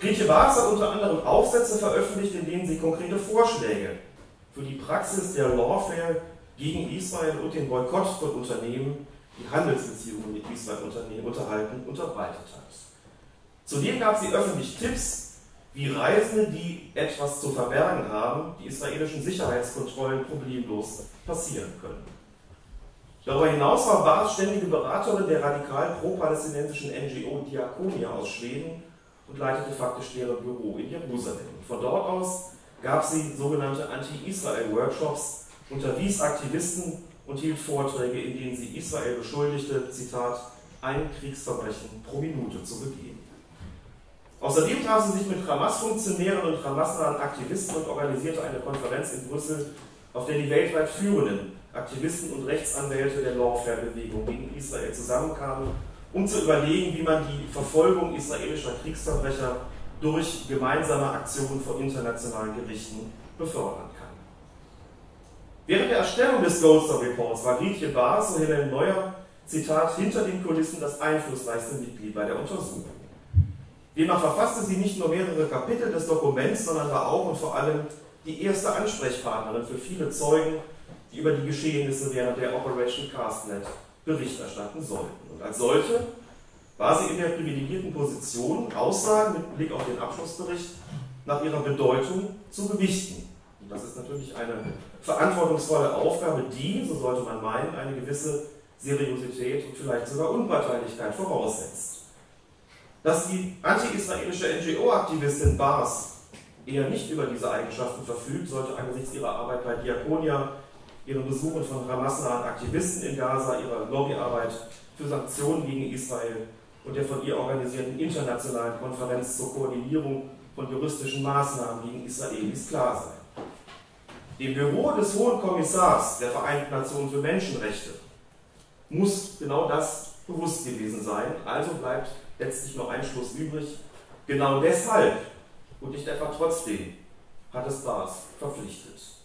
Grieche Baas hat unter anderem Aufsätze veröffentlicht, in denen sie konkrete Vorschläge für die Praxis der Lawfare gegen Israel und den Boykott von Unternehmen, die Handelsbeziehungen mit Israel Unternehmen unterhalten, unterbreitet hat. Zudem gab sie öffentlich Tipps, wie Reisende, die etwas zu verbergen haben, die israelischen Sicherheitskontrollen problemlos passieren können. Darüber hinaus war Baas ständige Beraterin der radikal pro-palästinensischen NGO Diakonia aus Schweden und leitete faktisch deren Büro in Jerusalem. Von dort aus gab sie sogenannte Anti-Israel-Workshops, unterwies Aktivisten und hielt Vorträge, in denen sie Israel beschuldigte, Zitat, ein Kriegsverbrechen pro Minute zu begehen. Außerdem traf sie sich mit Hamas-Funktionären und Hamas-nahen Aktivisten und organisierte eine Konferenz in Brüssel, auf der die weltweit führenden Aktivisten und Rechtsanwälte der Lawfare-Bewegung gegen Israel zusammenkamen, um zu überlegen, wie man die Verfolgung israelischer Kriegsverbrecher durch gemeinsame Aktionen vor internationalen Gerichten befördern kann. Während der Erstellung des Goldstone Reports war Rietje Baas und Helene Neuer, Zitat, hinter den Kulissen das einflussreichste Mitglied bei der Untersuchung. Demnach verfasste sie nicht nur mehrere Kapitel des Dokuments, sondern war auch und vor allem die erste Ansprechpartnerin für viele Zeugen, die über die Geschehnisse während der Operation Castnet Bericht erstatten sollten. Und als solche war sie in der privilegierten Position, Aussagen mit Blick auf den Abschlussbericht nach ihrer Bedeutung zu gewichten. Und das ist natürlich eine verantwortungsvolle Aufgabe, die, so sollte man meinen, eine gewisse Seriosität und vielleicht sogar Unparteilichkeit voraussetzt. Dass die anti-israelische NGO-Aktivistin Bars eher nicht über diese Eigenschaften verfügt, sollte angesichts ihrer Arbeit bei Diakonia, ihren Besuchen von Hamas-nahen Aktivisten in Gaza, ihrer Lobbyarbeit für Sanktionen gegen Israel und der von ihr organisierten internationalen Konferenz zur Koordinierung von juristischen Maßnahmen gegen Israelis klar sein. Dem Büro des Hohen Kommissars der Vereinten Nationen für Menschenrechte muss genau das bewusst gewesen sein, also bleibt letztlich noch ein Schluss übrig. Genau deshalb und nicht etwa trotzdem hat es Bars verpflichtet.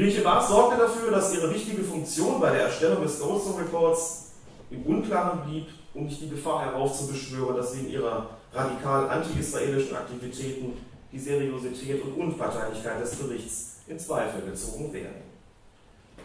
Grieche Bars sorgte dafür, dass ihre wichtige Funktion bei der Erstellung des Goldstone Reports im Unklaren blieb, um nicht die Gefahr heraufzubeschwören, dass wegen ihrer radikal anti-israelischen Aktivitäten die Seriosität und Unparteilichkeit des Berichts in Zweifel gezogen werden.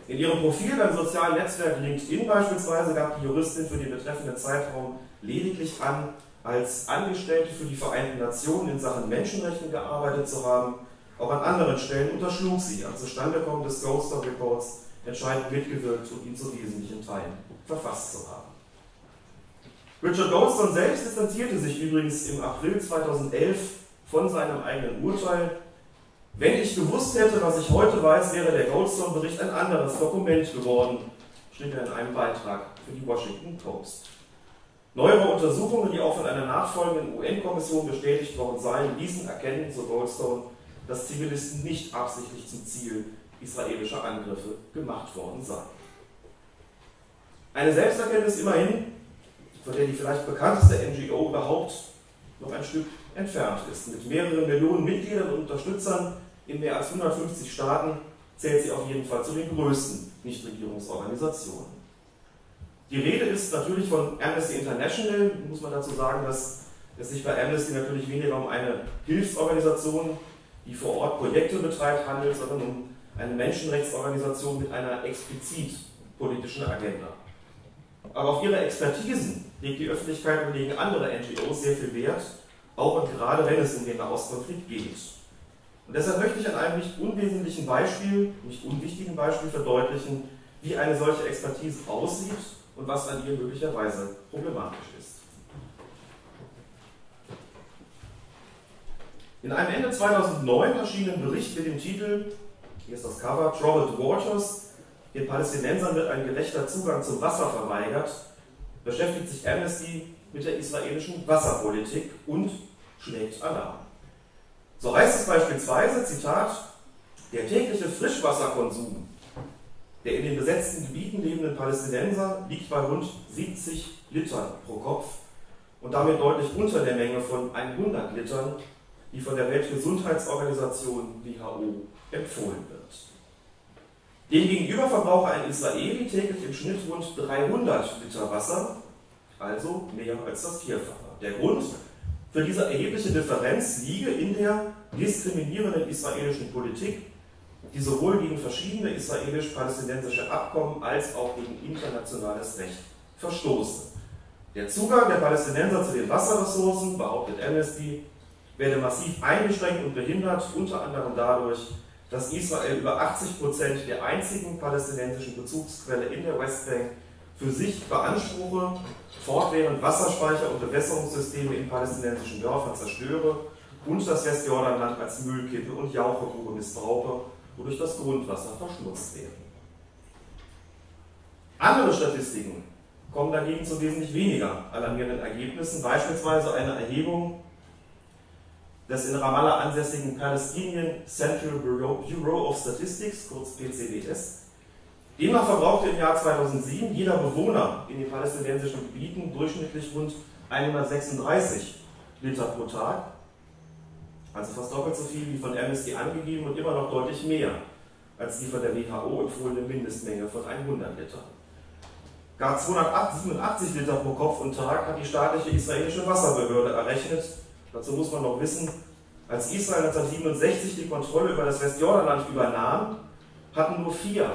In ihrem Profil beim sozialen Netzwerk LinkedIn beispielsweise gab die Juristin für den betreffenden Zeitraum lediglich an, als Angestellte für die Vereinten Nationen in Sachen Menschenrechte gearbeitet zu haben. Auch an anderen Stellen unterschlug sie am Zustandekommen des Ghoster Reports entscheidend mitgewirkt und ihn zu wesentlichen Teilen verfasst zu haben. Richard Goldstone selbst distanzierte sich übrigens im April 2011 von seinem eigenen Urteil. Wenn ich gewusst hätte, was ich heute weiß, wäre der Goldstone-Bericht ein anderes Dokument geworden, schrieb er in einem Beitrag für die Washington Post. Neuere Untersuchungen, die auch von einer nachfolgenden UN-Kommission bestätigt worden seien, ließen erkennen, so Goldstone, dass Zivilisten nicht absichtlich zum Ziel israelischer Angriffe gemacht worden seien. Eine Selbsterkenntnis immerhin, von der die vielleicht bekannteste NGO überhaupt noch ein Stück entfernt ist. Mit mehreren Millionen Mitgliedern und Unterstützern in mehr als 150 Staaten zählt sie auf jeden Fall zu den größten Nichtregierungsorganisationen. Die Rede ist natürlich von Amnesty International, muss man dazu sagen, dass es sich bei Amnesty natürlich weniger um eine Hilfsorganisation, die vor Ort Projekte betreibt, handelt, sondern um eine Menschenrechtsorganisation mit einer explizit politischen Agenda. Aber auf ihre Expertisen legt die Öffentlichkeit und legen andere NGOs sehr viel Wert, auch und gerade wenn es um den Nahostkonflikt geht. Und deshalb möchte ich an einem nicht unwesentlichen Beispiel, nicht unwichtigen Beispiel verdeutlichen, wie eine solche Expertise aussieht und was an ihr möglicherweise problematisch ist. In einem Ende 2009 erschienenen Bericht mit dem Titel hier ist das Cover, Troubled Waters, den Palästinensern wird ein gerechter Zugang zum Wasser verweigert, beschäftigt sich Amnesty mit der israelischen Wasserpolitik und schlägt Alarm. So heißt es beispielsweise, Zitat, der tägliche Frischwasserkonsum der in den besetzten Gebieten lebenden Palästinenser liegt bei rund 70 Litern pro Kopf und damit deutlich unter der Menge von 100 Litern, die von der Weltgesundheitsorganisation WHO empfohlen wird. Demgegenüber verbraucht ein Israeli täglich im Schnitt rund 300 Liter Wasser, also mehr als das Vierfache. Der Grund für diese erhebliche Differenz liege in der diskriminierenden israelischen Politik, die sowohl gegen verschiedene israelisch-palästinensische Abkommen als auch gegen internationales Recht verstoßen. Der Zugang der Palästinenser zu den Wasserressourcen, behauptet Amnesty, werde massiv eingeschränkt und behindert, unter anderem dadurch, dass Israel über 80 Prozent der einzigen palästinensischen Bezugsquelle in der Westbank für sich beanspruche, fortwährend Wasserspeicher und Bewässerungssysteme in palästinensischen Dörfern zerstöre und das Westjordanland als Müllkippe und Jauchegrube missbrauche, wodurch das Grundwasser verschmutzt werde. Andere Statistiken kommen dagegen zu wesentlich weniger alarmierenden Ergebnissen, beispielsweise eine Erhebung des in Ramallah ansässigen Palestinian Central Bureau, of Statistics, kurz PCBS. Demnach verbrauchte im Jahr 2007 jeder Bewohner in den palästinensischen Gebieten durchschnittlich rund 136 Liter pro Tag, also fast doppelt so viel wie von Amnesty angegeben und immer noch deutlich mehr als die von der WHO empfohlene Mindestmenge von 100 Liter. Gar 287 Liter pro Kopf und Tag hat die staatliche israelische Wasserbehörde errechnet. Dazu muss man noch wissen, als Israel 1967 die Kontrolle über das Westjordanland übernahm, hatten nur vier,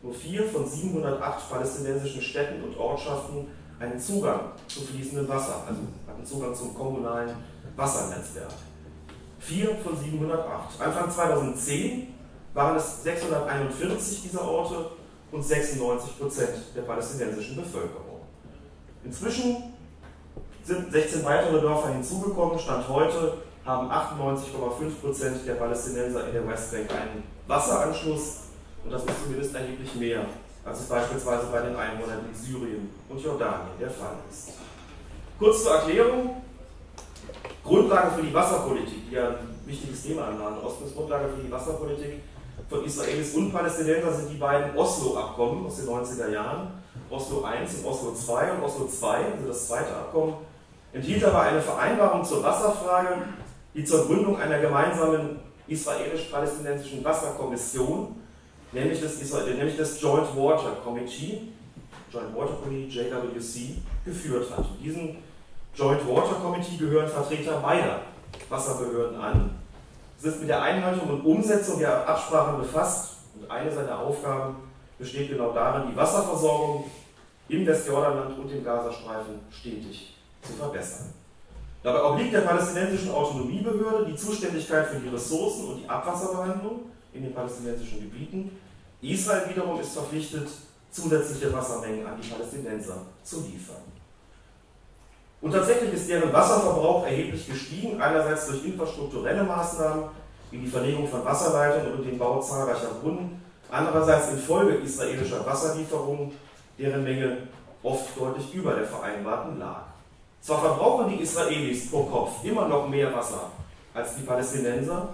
nur vier von 708 palästinensischen Städten und Ortschaften einen Zugang zu fließendem Wasser, also hatten Zugang zum kommunalen Wassernetzwerk. Vier von 708. Anfang 2010 waren es 641 dieser Orte und 96 Prozent der palästinensischen Bevölkerung. Inzwischen sind 16 weitere Dörfer hinzugekommen. Stand heute haben 98,5 Prozent der Palästinenser in der Westbank einen Wasseranschluss und das ist zumindest erheblich mehr, als es beispielsweise bei den Einwohnern in Syrien und Jordanien der Fall ist. Kurz zur Erklärung. Grundlage für die Wasserpolitik, die ja ein wichtiges Thema im Nahen Osten ist, Grundlage für die Wasserpolitik von Israelis und Palästinenser sind die beiden Oslo-Abkommen aus den 90er Jahren. Oslo I und Oslo II und Oslo II, also das zweite Abkommen, enthielt aber eine Vereinbarung zur Wasserfrage, die zur Gründung einer gemeinsamen israelisch-palästinensischen Wasserkommission, nämlich des, nämlich des Joint Water Committee, Joint Water Committee, JWC, geführt hat. Und diesem Joint Water Committee gehören Vertreter beider Wasserbehörden an es ist mit der Einhaltung und Umsetzung der Absprachen befasst und eine seiner Aufgaben besteht genau darin, die Wasserversorgung im Westjordanland und im Gazastreifen stetig zu verbessern. Dabei obliegt der palästinensischen Autonomiebehörde die Zuständigkeit für die Ressourcen und die Abwasserbehandlung in den palästinensischen Gebieten. Israel wiederum ist verpflichtet, zusätzliche Wassermengen an die Palästinenser zu liefern. Und tatsächlich ist deren Wasserverbrauch erheblich gestiegen, einerseits durch infrastrukturelle Maßnahmen wie die Verlegung von Wasserleitungen und den Bau zahlreicher Brunnen, andererseits infolge israelischer Wasserlieferungen, deren Menge oft deutlich über der vereinbarten lag. Zwar verbrauchen die Israelis pro Kopf immer noch mehr Wasser als die Palästinenser,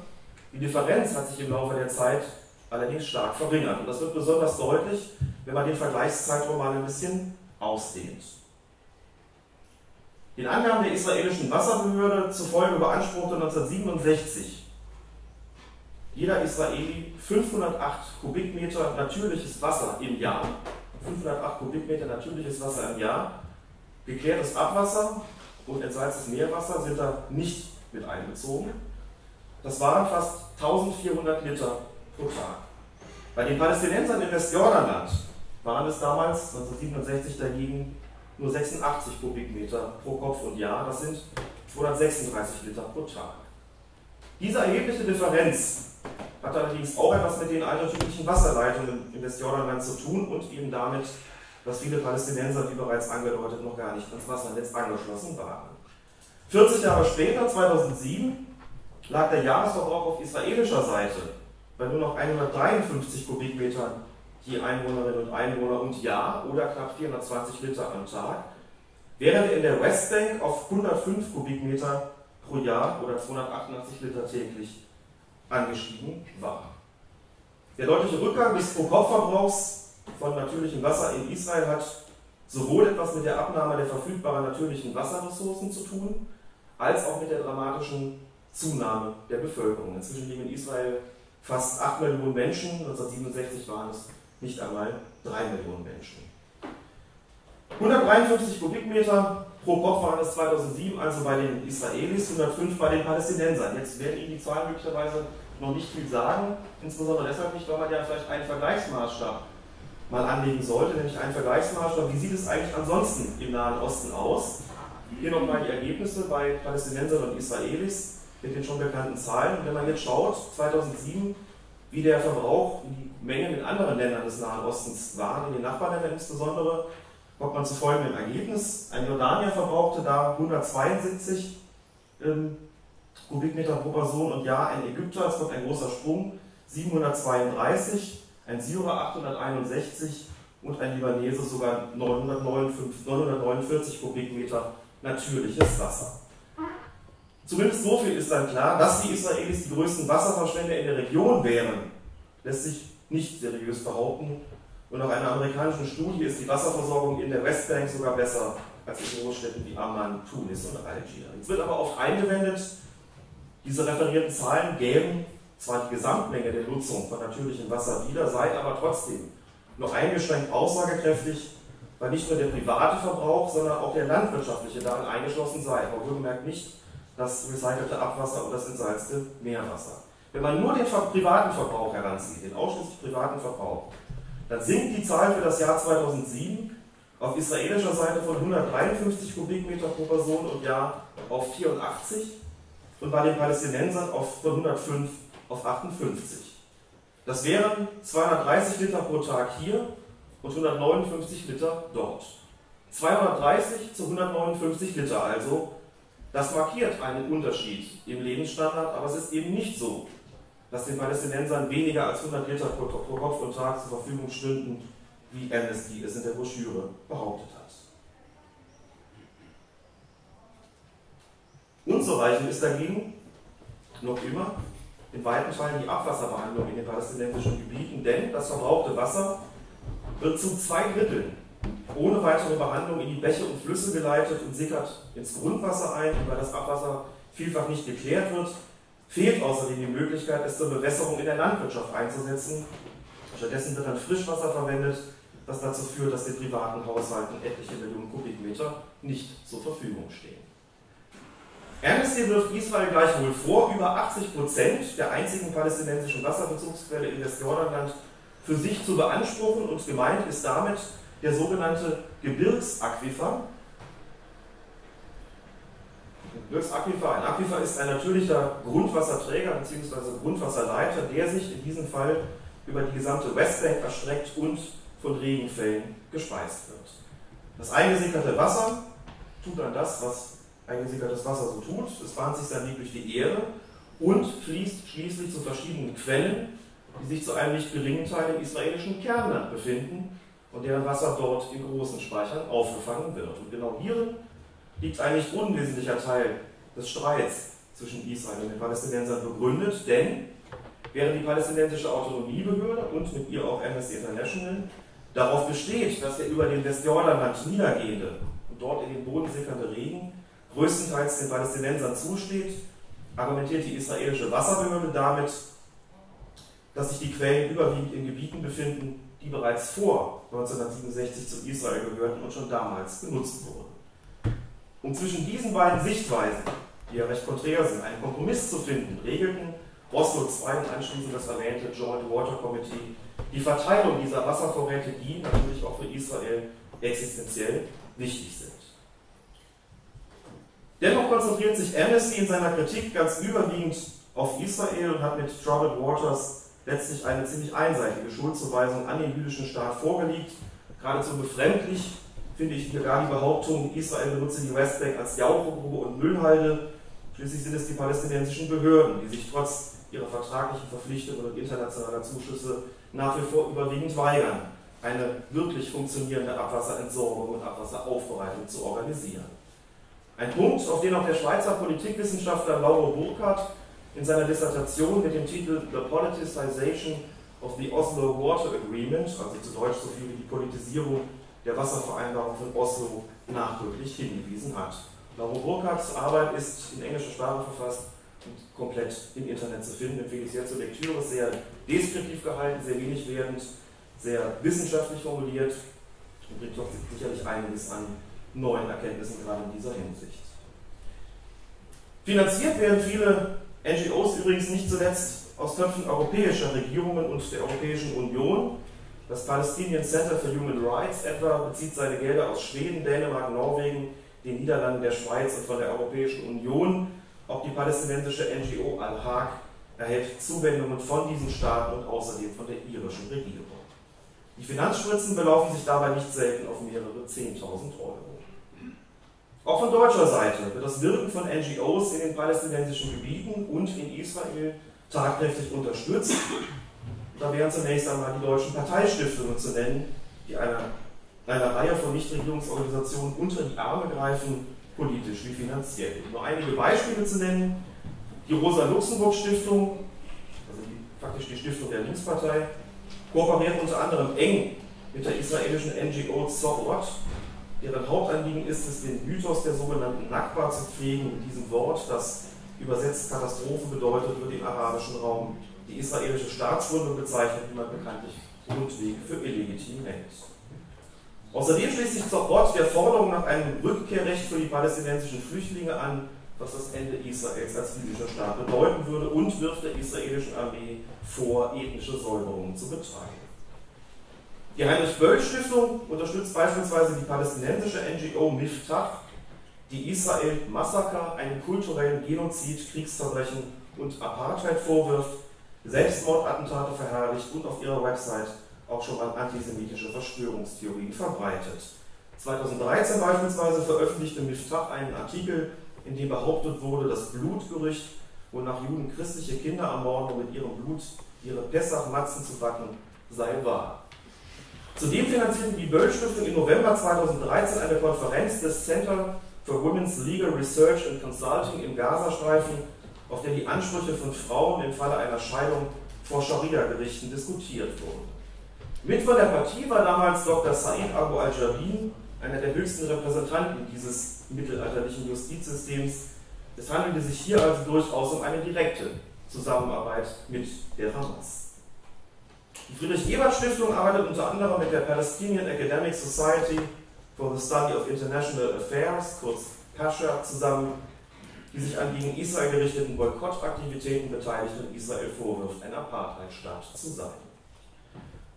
die Differenz hat sich im Laufe der Zeit allerdings stark verringert. Und das wird besonders deutlich, wenn man den Vergleichszeitraum mal ein bisschen ausdehnt. Den Angaben der israelischen Wasserbehörde zufolge beanspruchte 1967 jeder Israeli 508 Kubikmeter natürliches Wasser im Jahr. 508 Kubikmeter natürliches Wasser im Jahr. Geklärtes Abwasser und entsalztes Meerwasser sind da nicht mit einbezogen. Das waren fast 1400 Liter pro Tag. Bei den Palästinensern im Westjordanland waren es damals, 1967 dagegen, nur 86 Kubikmeter pro Kopf und Jahr, das sind 236 Liter pro Tag. Diese erhebliche Differenz hat allerdings auch etwas mit den altertümlichen Wasserleitungen im Westjordanland zu tun und eben damit, dass viele Palästinenser, wie bereits angedeutet, noch gar nicht ans Wassernetz angeschlossen waren. 40 Jahre später, 2007, lag der Jahresverbrauch auf israelischer Seite bei nur noch 153 Kubikmetern je Einwohnerinnen und Einwohner und Jahr oder knapp 420 Liter am Tag, während er in der Westbank auf 105 Kubikmeter pro Jahr oder 288 Liter täglich angestiegen war. Der deutliche Rückgang des Pro-Kopf-Verbrauchs von natürlichem Wasser in Israel hat sowohl etwas mit der Abnahme der verfügbaren natürlichen Wasserressourcen zu tun, als auch mit der dramatischen Zunahme der Bevölkerung. Inzwischen leben in Israel fast 8 Millionen Menschen, 1967 waren es nicht einmal 3 Millionen Menschen. 153 Kubikmeter pro Kopf waren es 2007, also bei den Israelis, 105 bei den Palästinensern. Jetzt werden Ihnen die Zahlen möglicherweise noch nicht viel sagen, insbesondere deshalb nicht, weil man ja vielleicht einen Vergleichsmaßstab mal anlegen sollte, nämlich einen Vergleichsmaßstab. Wie sieht es eigentlich ansonsten im Nahen Osten aus? Hier nochmal die Ergebnisse bei Palästinensern und Israelis mit den schon bekannten Zahlen. Und wenn man jetzt schaut, 2007, wie der Verbrauch, die Mengen in anderen Ländern des Nahen Ostens waren, in den Nachbarländern insbesondere, kommt man zu folgendem Ergebnis. Ein Jordanier verbrauchte da 172 ähm, Kubikmeter pro Person und Jahr, ein Ägypter, es kommt ein großer Sprung, 732, ein Syrer 861 und ein Libanese sogar 949, 949 Kubikmeter natürliches Wasser. Zumindest so viel ist dann klar, dass die Israelis die größten Wasserverschwender in der Region wären, lässt sich nicht seriös behaupten. Und nach einer amerikanischen Studie ist die Wasserversorgung in der Westbank sogar besser als in Großstädten wie Amman, Tunis und Algier. Jetzt wird aber oft eingewendet, diese referierten Zahlen gäben zwar die Gesamtmenge der Nutzung von natürlichem Wasser wieder, sei aber trotzdem nur eingeschränkt aussagekräftig, weil nicht nur der private Verbrauch, sondern auch der landwirtschaftliche darin eingeschlossen sei. Aber wohlgemerkt nicht das recycelte Abwasser und das entsalzte Meerwasser. Wenn man nur den privaten Verbrauch heranzieht, den ausschließlich privaten Verbrauch, dann sinkt die Zahl für das Jahr 2007 auf israelischer Seite von 153 Kubikmeter pro Person und Jahr auf 84 und bei den Palästinensern auf, von 105 auf 58. Das wären 230 Liter pro Tag hier und 159 Liter dort. 230 zu 159 Liter also. Das markiert einen Unterschied im Lebensstandard, aber es ist eben nicht so, dass den Palästinensern weniger als 100 Liter pro, pro Kopf und Tag zur Verfügung stünden, wie Amnesty es in der Broschüre behauptet hat. Unzureichend ist dagegen noch immer in weiten Teilen die Abwasserbehandlung in den palästinensischen Gebieten, denn das verbrauchte Wasser wird zu zwei Dritteln ohne weitere Behandlung in die Bäche und Flüsse geleitet und sickert ins Grundwasser ein. Und weil das Abwasser vielfach nicht geklärt wird, fehlt außerdem die Möglichkeit, es zur Bewässerung in der Landwirtschaft einzusetzen. Stattdessen wird dann Frischwasser verwendet, was dazu führt, dass den privaten Haushalten etliche Millionen Kubikmeter nicht zur Verfügung stehen. Amnesty wirft Israel gleichwohl vor, über 80 Prozent der einzigen palästinensischen Wasserbezugsquelle in Westjordanland für sich zu beanspruchen und gemeint ist damit der sogenannte Gebirgsaquifer. Gebirgsaquifer, ein Aquifer ist ein natürlicher Grundwasserträger bzw. Grundwasserleiter, der sich in diesem Fall über die gesamte Westbank erstreckt und von Regenfällen gespeist wird. Das eingesickerte Wasser tut dann das, was eingesickertes Wasser so tut. Es bahnt sich sein Weg durch die Erde und fließt schließlich zu verschiedenen Quellen, die sich zu einem nicht geringen Teil im israelischen Kernland befinden und deren Wasser dort in großen Speichern aufgefangen wird. Und genau hierin liegt ein nicht unwesentlicher Teil des Streits zwischen Israel und den Palästinensern begründet, denn während die palästinensische Autonomiebehörde und mit ihr auch Amnesty International darauf besteht, dass der über den Westjordanland niedergehende und dort in den Boden sickernde Regen größtenteils den Palästinensern zusteht, argumentiert die israelische Wasserbehörde damit, dass sich die Quellen überwiegend in Gebieten befinden, die bereits vor 1967 zu Israel gehörten und schon damals genutzt wurden. Um zwischen diesen beiden Sichtweisen, die ja recht konträr sind, einen Kompromiss zu finden, regelten Oslo II und anschließend das erwähnte Joint Water Committee die Verteilung dieser Wasservorräte, die natürlich auch für Israel existenziell wichtig sind. Dennoch konzentriert sich Amnesty in seiner Kritik ganz überwiegend auf Israel und hat mit Troubled Waters letztlich eine ziemlich einseitige Schuldzuweisung an den jüdischen Staat vorgelegt. Geradezu befremdlich finde ich hier gar die Behauptung, Israel benutze die Westbank als Jauchegrube und Müllhalde. Schließlich sind es die palästinensischen Behörden, die sich trotz ihrer vertraglichen Verpflichtungen und internationaler Zuschüsse nach wie vor überwiegend weigern, eine wirklich funktionierende Abwasserentsorgung und Abwasseraufbereitung zu organisieren. Ein Punkt, auf den auch der Schweizer Politikwissenschaftler Lauro Burkhardt in seiner Dissertation mit dem Titel The Politicization of the Oslo Water Agreement, also zu Deutsch so viel wie die Politisierung der Wasservereinbarung von Oslo, nachdrücklich hingewiesen hat. Lauro Burkhardts Arbeit ist in englischer Sprache verfasst und komplett im Internet zu finden. Empfehle ich sehr zur Lektüre, sehr deskriptiv gehalten, sehr wenig wehrend, sehr wissenschaftlich formuliert und bringt doch sicherlich einiges an neuen Erkenntnissen gerade in dieser Hinsicht. Finanziert werden viele NGOs übrigens nicht zuletzt aus Töpfen europäischer Regierungen und der Europäischen Union. Das Palestinian Center for Human Rights etwa bezieht seine Gelder aus Schweden, Dänemark, Norwegen, den Niederlanden, der Schweiz und von der Europäischen Union. Auch die palästinensische NGO Al-Haq erhält Zuwendungen von diesen Staaten und außerdem von der irischen Regierung. Die Finanzspritzen belaufen sich dabei nicht selten auf mehrere 10.000 Euro. Auch von deutscher Seite wird das Wirken von NGOs in den palästinensischen Gebieten und in Israel tatkräftig unterstützt. Da wären zunächst einmal die deutschen Parteistiftungen zu nennen, die einer, einer Reihe von Nichtregierungsorganisationen unter die Arme greifen, politisch wie finanziell. Nur einige Beispiele zu nennen. Die Rosa-Luxemburg-Stiftung, also die, faktisch die Stiftung der Linkspartei, kooperiert unter anderem eng mit der israelischen NGO Zowot, deren Hauptanliegen ist es, den Mythos der sogenannten Nakba zu pflegen, mit diesem Wort, das übersetzt Katastrophe bedeutet, wird im arabischen Raum die israelische Staatsgründung bezeichnet, die man bekanntlich grundlegend für illegitim hält. Außerdem schließt sich zur Ort der Forderung nach einem Rückkehrrecht für die palästinensischen Flüchtlinge an, was das Ende Israels als jüdischer Staat bedeuten würde und wirft der israelischen Armee vor, ethnische Säuberungen zu betreiben. Die Heinrich-Böll-Stiftung unterstützt beispielsweise die palästinensische NGO Miftach, die Israel Massaker, einen kulturellen Genozid, Kriegsverbrechen und Apartheid vorwirft, Selbstmordattentate verherrlicht und auf ihrer Website auch schon mal antisemitische Verschwörungstheorien verbreitet. 2013 beispielsweise veröffentlichte Miftach einen Artikel, in dem behauptet wurde, das Blutgerücht, wonach Juden christliche Kinder ermorden, um mit ihrem Blut ihre Pessach-Matzen zu backen, sei wahr. Zudem finanzierten die Böll-Stiftung im November 2013 eine Konferenz des Center for Women's Legal Research and Consulting im Gazastreifen, auf der die Ansprüche von Frauen im Falle einer Scheidung vor Scharia-Gerichten diskutiert wurden. Mit von der Partie war damals Dr. Said Abu al-Jabin, einer der höchsten Repräsentanten dieses mittelalterlichen Justizsystems. Es handelte sich hier also durchaus um eine direkte Zusammenarbeit mit der Hamas. Die Friedrich-Ebert-Stiftung arbeitet unter anderem mit der Palestinian Academic Society for the Study of International Affairs, kurz PASHA, zusammen, die sich an gegen Israel gerichteten Boykottaktivitäten beteiligt und Israel vorwirft, ein Apartheidstaat zu sein.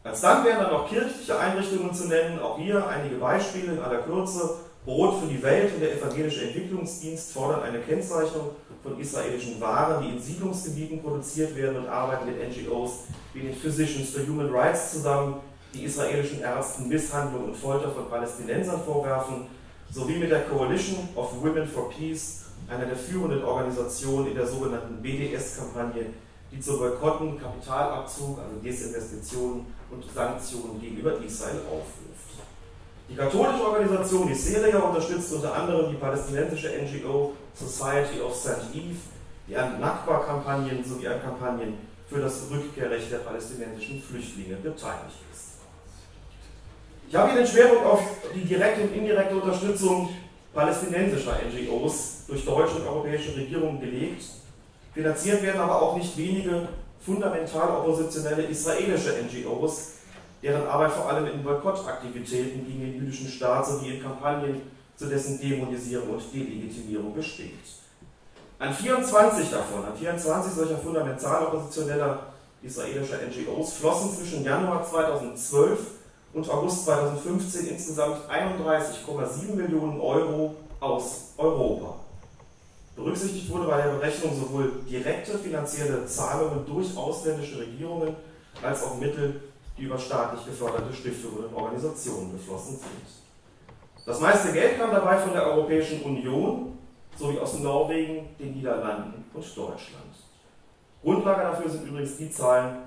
Als dann wären dann noch kirchliche Einrichtungen zu nennen, auch hier einige Beispiele in aller Kürze. Brot für die Welt und der Evangelische Entwicklungsdienst fordern eine Kennzeichnung von israelischen Waren, die in Siedlungsgebieten produziert werden und arbeiten mit NGOs wie den Physicians for Human Rights zusammen, die israelischen Ärzten Misshandlung und Folter von Palästinensern vorwerfen, sowie mit der Coalition of Women for Peace, einer der führenden Organisationen in der sogenannten BDS-Kampagne, die zu Boykotten, Kapitalabzug, also Desinvestitionen und Sanktionen gegenüber Israel aufruft. Die katholische Organisation, die Seria, unterstützt unter anderem die palästinensische NGO Society of St. Eve, die an Nakba-Kampagnen sowie an Kampagnen für das Rückkehrrecht der palästinensischen Flüchtlinge beteiligt ist. Ich habe hier den Schwerpunkt auf die direkte und indirekte Unterstützung palästinensischer NGOs durch deutsche und europäische Regierungen gelegt. Finanziert werden aber auch nicht wenige fundamental oppositionelle israelische NGOs, deren Arbeit vor allem in Boykottaktivitäten gegen den jüdischen Staat sowie in Kampagnen zu dessen Dämonisierung und Delegitimierung besteht. An 24 davon, an 24 solcher fundamental oppositioneller israelischer NGOs flossen zwischen Januar 2012 und August 2015 insgesamt 31,7 Millionen Euro aus Europa. Berücksichtigt wurde bei der Berechnung sowohl direkte finanzielle Zahlungen durch ausländische Regierungen als auch Mittel, die über staatlich geförderte Stiftungen und Organisationen geflossen sind. Das meiste Geld kam dabei von der Europäischen Union sowie aus Norwegen, den Niederlanden und Deutschland. Grundlage dafür sind übrigens die Zahlen,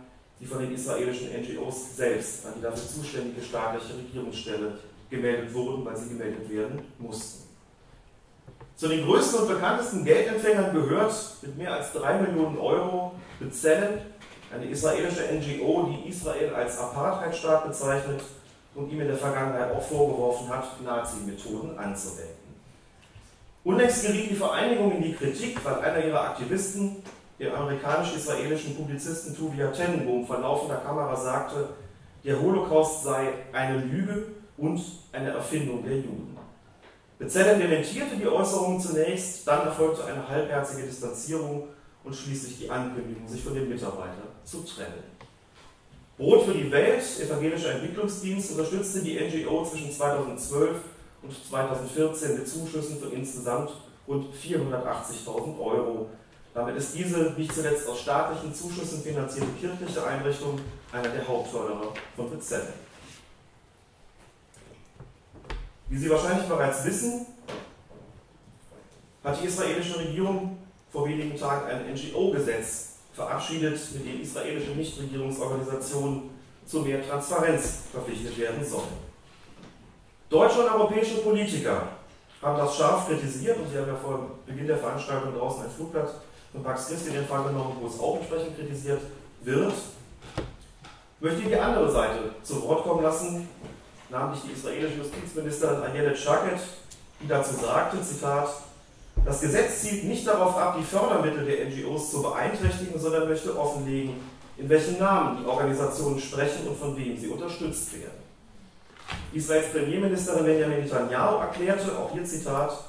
die von den israelischen NGOs selbst an die dafür zuständige staatliche Regierungsstelle gemeldet wurden, weil sie gemeldet werden mussten. Zu den größten und bekanntesten Geldempfängern gehört mit mehr als 3 Millionen Euro Bezellen, eine israelische NGO, die Israel als Apartheidstaat bezeichnet und ihm in der Vergangenheit auch vorgeworfen hat, Nazi-Methoden anzuwenden. Unlängst geriet die Vereinigung in die Kritik, weil einer ihrer Aktivisten, dem amerikanisch-israelischen Publizisten Tuvia Tenenbaum, vor laufender Kamera sagte, der Holocaust sei eine Lüge und eine Erfindung der Juden. Bezellen dementierte die Äußerungen zunächst, dann erfolgte eine halbherzige Distanzierung und schließlich die Ankündigung, sich von dem Mitarbeiter zu trennen. Brot für die Welt, evangelischer Entwicklungsdienst, unterstützte die NGO zwischen 2012 und 2014 mit Zuschüssen von insgesamt rund 480.000 Euro. Damit ist diese nicht zuletzt aus staatlichen Zuschüssen finanzierte kirchliche Einrichtung einer der Hauptförderer von Bezellen. Wie Sie wahrscheinlich bereits wissen, hat die israelische Regierung vor wenigen Tagen ein NGO-Gesetz verabschiedet, mit dem israelische Nichtregierungsorganisationen zu mehr Transparenz verpflichtet werden sollen. Deutsche und europäische Politiker haben das scharf kritisiert und Sie haben ja vor Beginn der Veranstaltung draußen ein Flugblatt von Pax Christi in Fall genommen, wo es auch entsprechend kritisiert wird. Ich möchte die andere Seite zu Wort kommen lassen namentlich die israelische Justizministerin Ayelet Shaked, die dazu sagte, Zitat, das Gesetz zielt nicht darauf ab, die Fördermittel der NGOs zu beeinträchtigen, sondern möchte offenlegen, in welchen Namen die Organisationen sprechen und von wem sie unterstützt werden. Israels Premierministerin Benjamin Netanyahu erklärte, auch hier Zitat,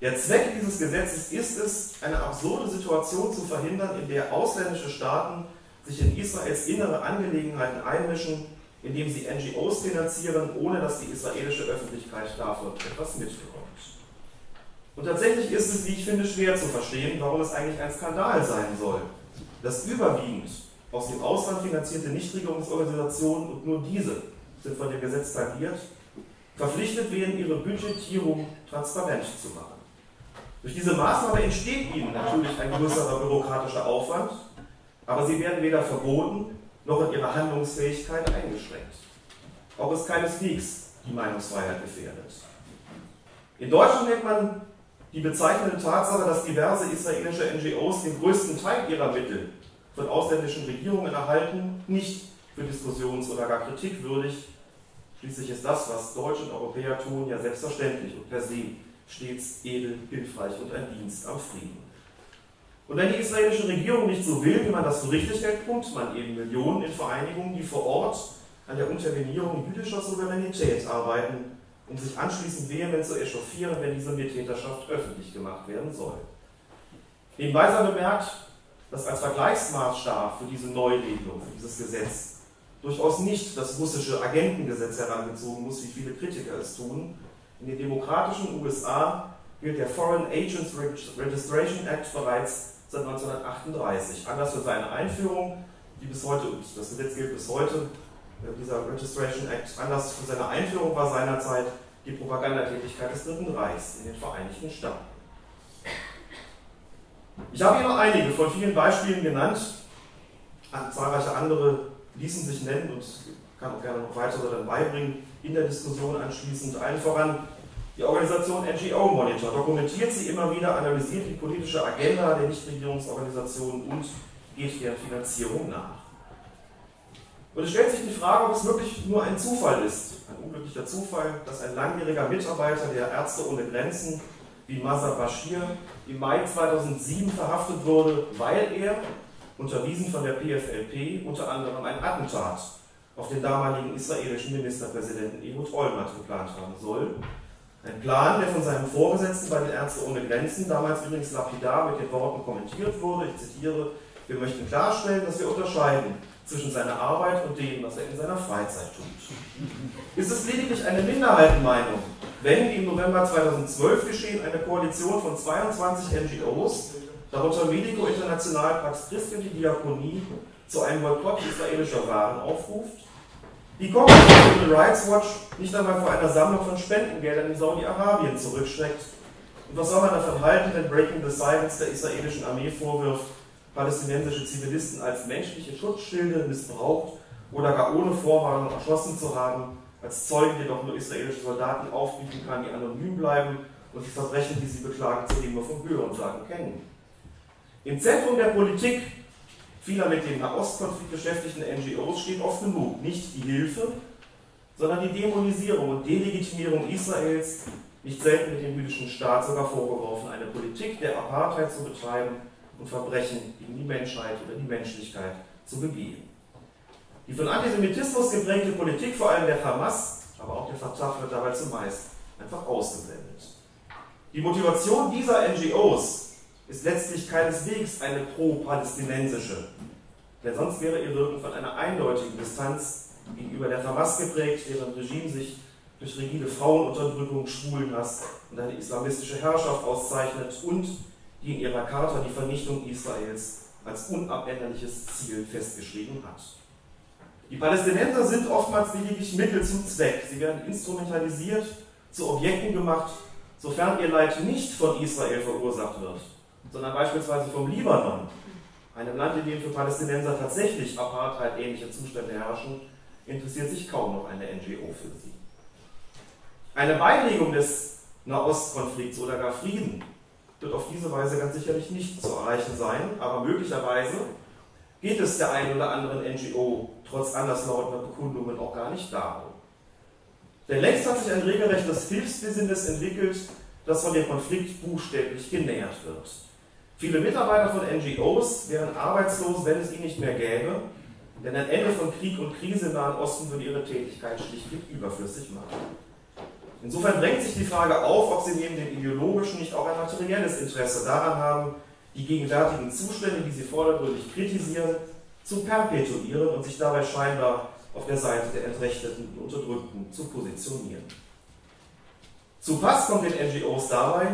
der Zweck dieses Gesetzes ist es, eine absurde Situation zu verhindern, in der ausländische Staaten sich in Israels innere Angelegenheiten einmischen indem sie NGOs finanzieren, ohne dass die israelische Öffentlichkeit davon etwas mitbekommt. Und tatsächlich ist es, wie ich finde, schwer zu verstehen, warum es eigentlich ein Skandal sein soll, dass überwiegend aus dem Ausland finanzierte Nichtregierungsorganisationen und nur diese sind von dem Gesetz tangiert, verpflichtet werden, ihre Budgetierung transparent zu machen. Durch diese Maßnahme entsteht ihnen natürlich ein größerer bürokratischer Aufwand, aber sie werden weder verboten noch in ihrer Handlungsfähigkeit eingeschränkt. Auch ist keineswegs die Meinungsfreiheit gefährdet. In Deutschland nennt man die bezeichnende Tatsache, dass diverse israelische NGOs den größten Teil ihrer Mittel von ausländischen Regierungen erhalten, nicht für diskussions- oder gar kritikwürdig. Schließlich ist das, was Deutsche und Europäer tun, ja selbstverständlich und per se stets edel, hilfreich und ein Dienst am Frieden. Und wenn die israelische Regierung nicht so will, wie man das für richtig hält, pumpt man eben Millionen in Vereinigungen, die vor Ort an der Unterminierung jüdischer Souveränität arbeiten, um sich anschließend vehement zu echauffieren, wenn diese Mittäterschaft öffentlich gemacht werden soll. Nebenbei sei bemerkt, dass als Vergleichsmaßstab für diese Neuregelung, für dieses Gesetz, durchaus nicht das russische Agentengesetz herangezogen muss, wie viele Kritiker es tun. In den demokratischen USA gilt der Foreign Agents Registration Act bereits seit 1938. Anlass für seine Einführung, die bis heute, und das Gesetz gilt bis heute, dieser Registration Act, Anlass für seine Einführung war seinerzeit die Propagandatätigkeit des Dritten Reichs in den Vereinigten Staaten. Ich habe hier noch einige von vielen Beispielen genannt. Zahlreiche andere ließen sich nennen und kann auch gerne noch weitere dann beibringen in der Diskussion anschließend. Allen voran die Organisation NGO Monitor dokumentiert sie immer wieder, analysiert die politische Agenda der Nichtregierungsorganisationen und geht deren Finanzierung nach. Und es stellt sich die Frage, ob es wirklich nur ein Zufall ist, ein unglücklicher Zufall, dass ein langjähriger Mitarbeiter der Ärzte ohne Grenzen wie Mazar Bashir im Mai 2007 verhaftet wurde, weil er, unterwiesen von der PFLP, unter anderem ein Attentat auf den damaligen israelischen Ministerpräsidenten Ehud Olmert geplant haben soll, ein Plan, der von seinem Vorgesetzten bei den Ärzte ohne Grenzen damals übrigens lapidar mit den Worten kommentiert wurde, ich zitiere, wir möchten klarstellen, dass wir unterscheiden zwischen seiner Arbeit und dem, was er in seiner Freizeit tut. Ist es lediglich eine Minderheitenmeinung, wenn, wie im November 2012 geschehen, eine Koalition von 22 NGOs, darunter Medico International, Pax Christi die Diakonie, zu einem Boykott israelischer Waren aufruft? Wie kommt es, dass Human Rights Watch nicht einmal vor einer Sammlung von Spendengeldern in Saudi-Arabien zurückschreckt? Und was soll man davon halten, wenn Breaking the Silence der israelischen Armee vorwirft, palästinensische Zivilisten als menschliche Schutzschilde missbraucht oder gar ohne Vorwarnung erschossen zu haben, als Zeugen jedoch nur israelische Soldaten aufbieten kann, die anonym bleiben und die Verbrechen, die sie beklagen, zudem nur vom Hörensagen kennen. Im Zentrum der Politik vieler mit dem Nahostkonflikt beschäftigten NGOs steht oft genug nicht die Hilfe, sondern die Dämonisierung und Delegitimierung Israels, nicht selten mit dem jüdischen Staat sogar vorgeworfen, eine Politik der Apartheid zu betreiben und Verbrechen gegen die Menschheit oder die Menschlichkeit zu begehen. Die von Antisemitismus geprägte Politik, vor allem der Hamas, aber auch der Fatah, wird dabei zumeist einfach ausgeblendet. Die Motivation dieser NGOs ist letztlich keineswegs eine pro-palästinensische, denn sonst wäre ihr Wirken von einer eindeutigen Distanz gegenüber der Hamas geprägt, deren Regime sich durch rigide Frauenunterdrückung, Schwulenhass und eine islamistische Herrschaft auszeichnet und die in ihrer Charta die Vernichtung Israels als unabänderliches Ziel festgeschrieben hat. Die Palästinenser sind oftmals lediglich Mittel zum Zweck. Sie werden instrumentalisiert, zu Objekten gemacht, sofern ihr Leid nicht von Israel verursacht wird, sondern beispielsweise vom Libanon, einem Land, in dem für Palästinenser tatsächlich Apartheid-ähnliche Zustände herrschen, interessiert sich kaum noch eine NGO für sie. Eine Beilegung des Nahostkonflikts oder gar Frieden wird auf diese Weise ganz sicherlich nicht zu erreichen sein, aber möglicherweise geht es der einen oder anderen NGO trotz anderslautender Bekundungen auch gar nicht darum. Denn längst hat sich ein regelrechtes Hilfsbusiness entwickelt, das von dem Konflikt buchstäblich genährt wird. Viele Mitarbeiter von NGOs wären arbeitslos, wenn es ihn nicht mehr gäbe, denn ein Ende von Krieg und Krise im Nahen Osten würde ihre Tätigkeit schlichtweg überflüssig machen. Insofern drängt sich die Frage auf, ob sie neben dem ideologischen nicht auch ein materielles Interesse daran haben, die gegenwärtigen Zustände, die sie vordergründig kritisieren, zu perpetuieren und sich dabei scheinbar auf der Seite der Entrechteten und Unterdrückten zu positionieren. Zu Pass kommt den NGOs dabei,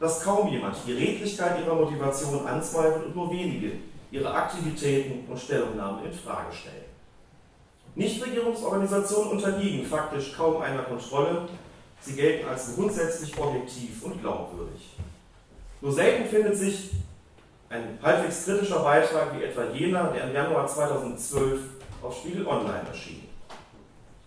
dass kaum jemand die Redlichkeit ihrer Motivation anzweifelt und nur wenige ihre Aktivitäten und Stellungnahmen in Frage stellen. Nichtregierungsorganisationen unterliegen faktisch kaum einer Kontrolle, sie gelten als grundsätzlich objektiv und glaubwürdig. Nur selten findet sich ein halbwegs kritischer Beitrag wie etwa jener, der im Januar 2012 auf Spiegel Online erschien.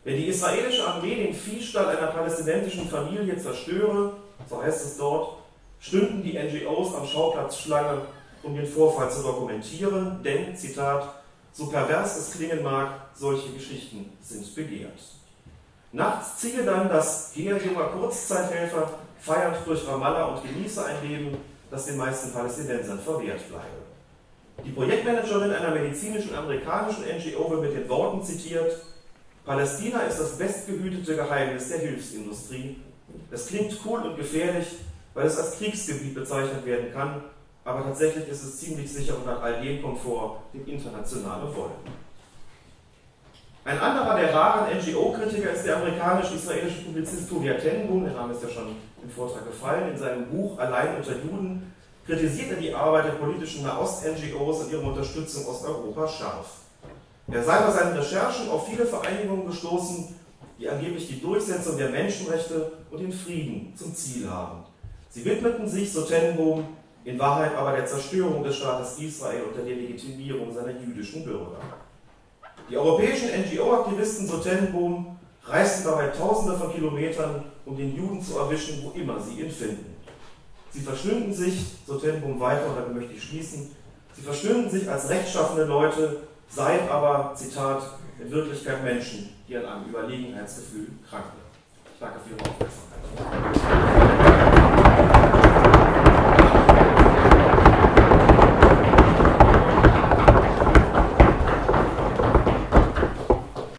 Wenn die israelische Armee den Viehstall einer palästinensischen Familie zerstöre, so heißt es dort, stünden die NGOs am Schauplatz Schlange, um den Vorfall zu dokumentieren, denn, Zitat, so pervers es klingen mag, solche Geschichten sind begehrt. Nachts ziehe dann das Heer junger Kurzzeithelfer feiernd durch Ramallah und genieße ein Leben, das den meisten Palästinensern verwehrt bleibe. Die Projektmanagerin einer medizinischen amerikanischen NGO wird mit den Worten zitiert, Palästina ist das bestgehütete Geheimnis der Hilfsindustrie. Es klingt cool und gefährlich, weil es als Kriegsgebiet bezeichnet werden kann, aber tatsächlich ist es ziemlich sicher und hat all dem Komfort, den internationale wollen. Ein anderer der raren NGO-Kritiker ist der amerikanisch-israelische Publizist Tobias Tenenbaum, der Name ist ja schon im Vortrag gefallen. In seinem Buch Allein unter Juden kritisiert er die Arbeit der politischen Nahost-NGOs und ihre Unterstützung Osteuropa scharf. Er sei bei seinen Recherchen auf viele Vereinigungen gestoßen, die angeblich die Durchsetzung der Menschenrechte und den Frieden zum Ziel haben. Sie widmeten sich, so Tenenbaum, in Wahrheit aber der Zerstörung des Staates Israel und der Delegitimierung seiner jüdischen Bürger. Die europäischen NGO-Aktivisten, so Tenenbaum, reisten dabei Tausende von Kilometern, um den Juden zu erwischen, wo immer sie ihn finden. Sie verschnünden sich, so Tenenbaum weiter, und damit möchte ich schließen, sie verschnünden sich als rechtschaffene Leute, seien aber, Zitat, in Wirklichkeit Menschen, die an einem Überlegenheitsgefühl kranken. Ich danke für Ihre Aufmerksamkeit.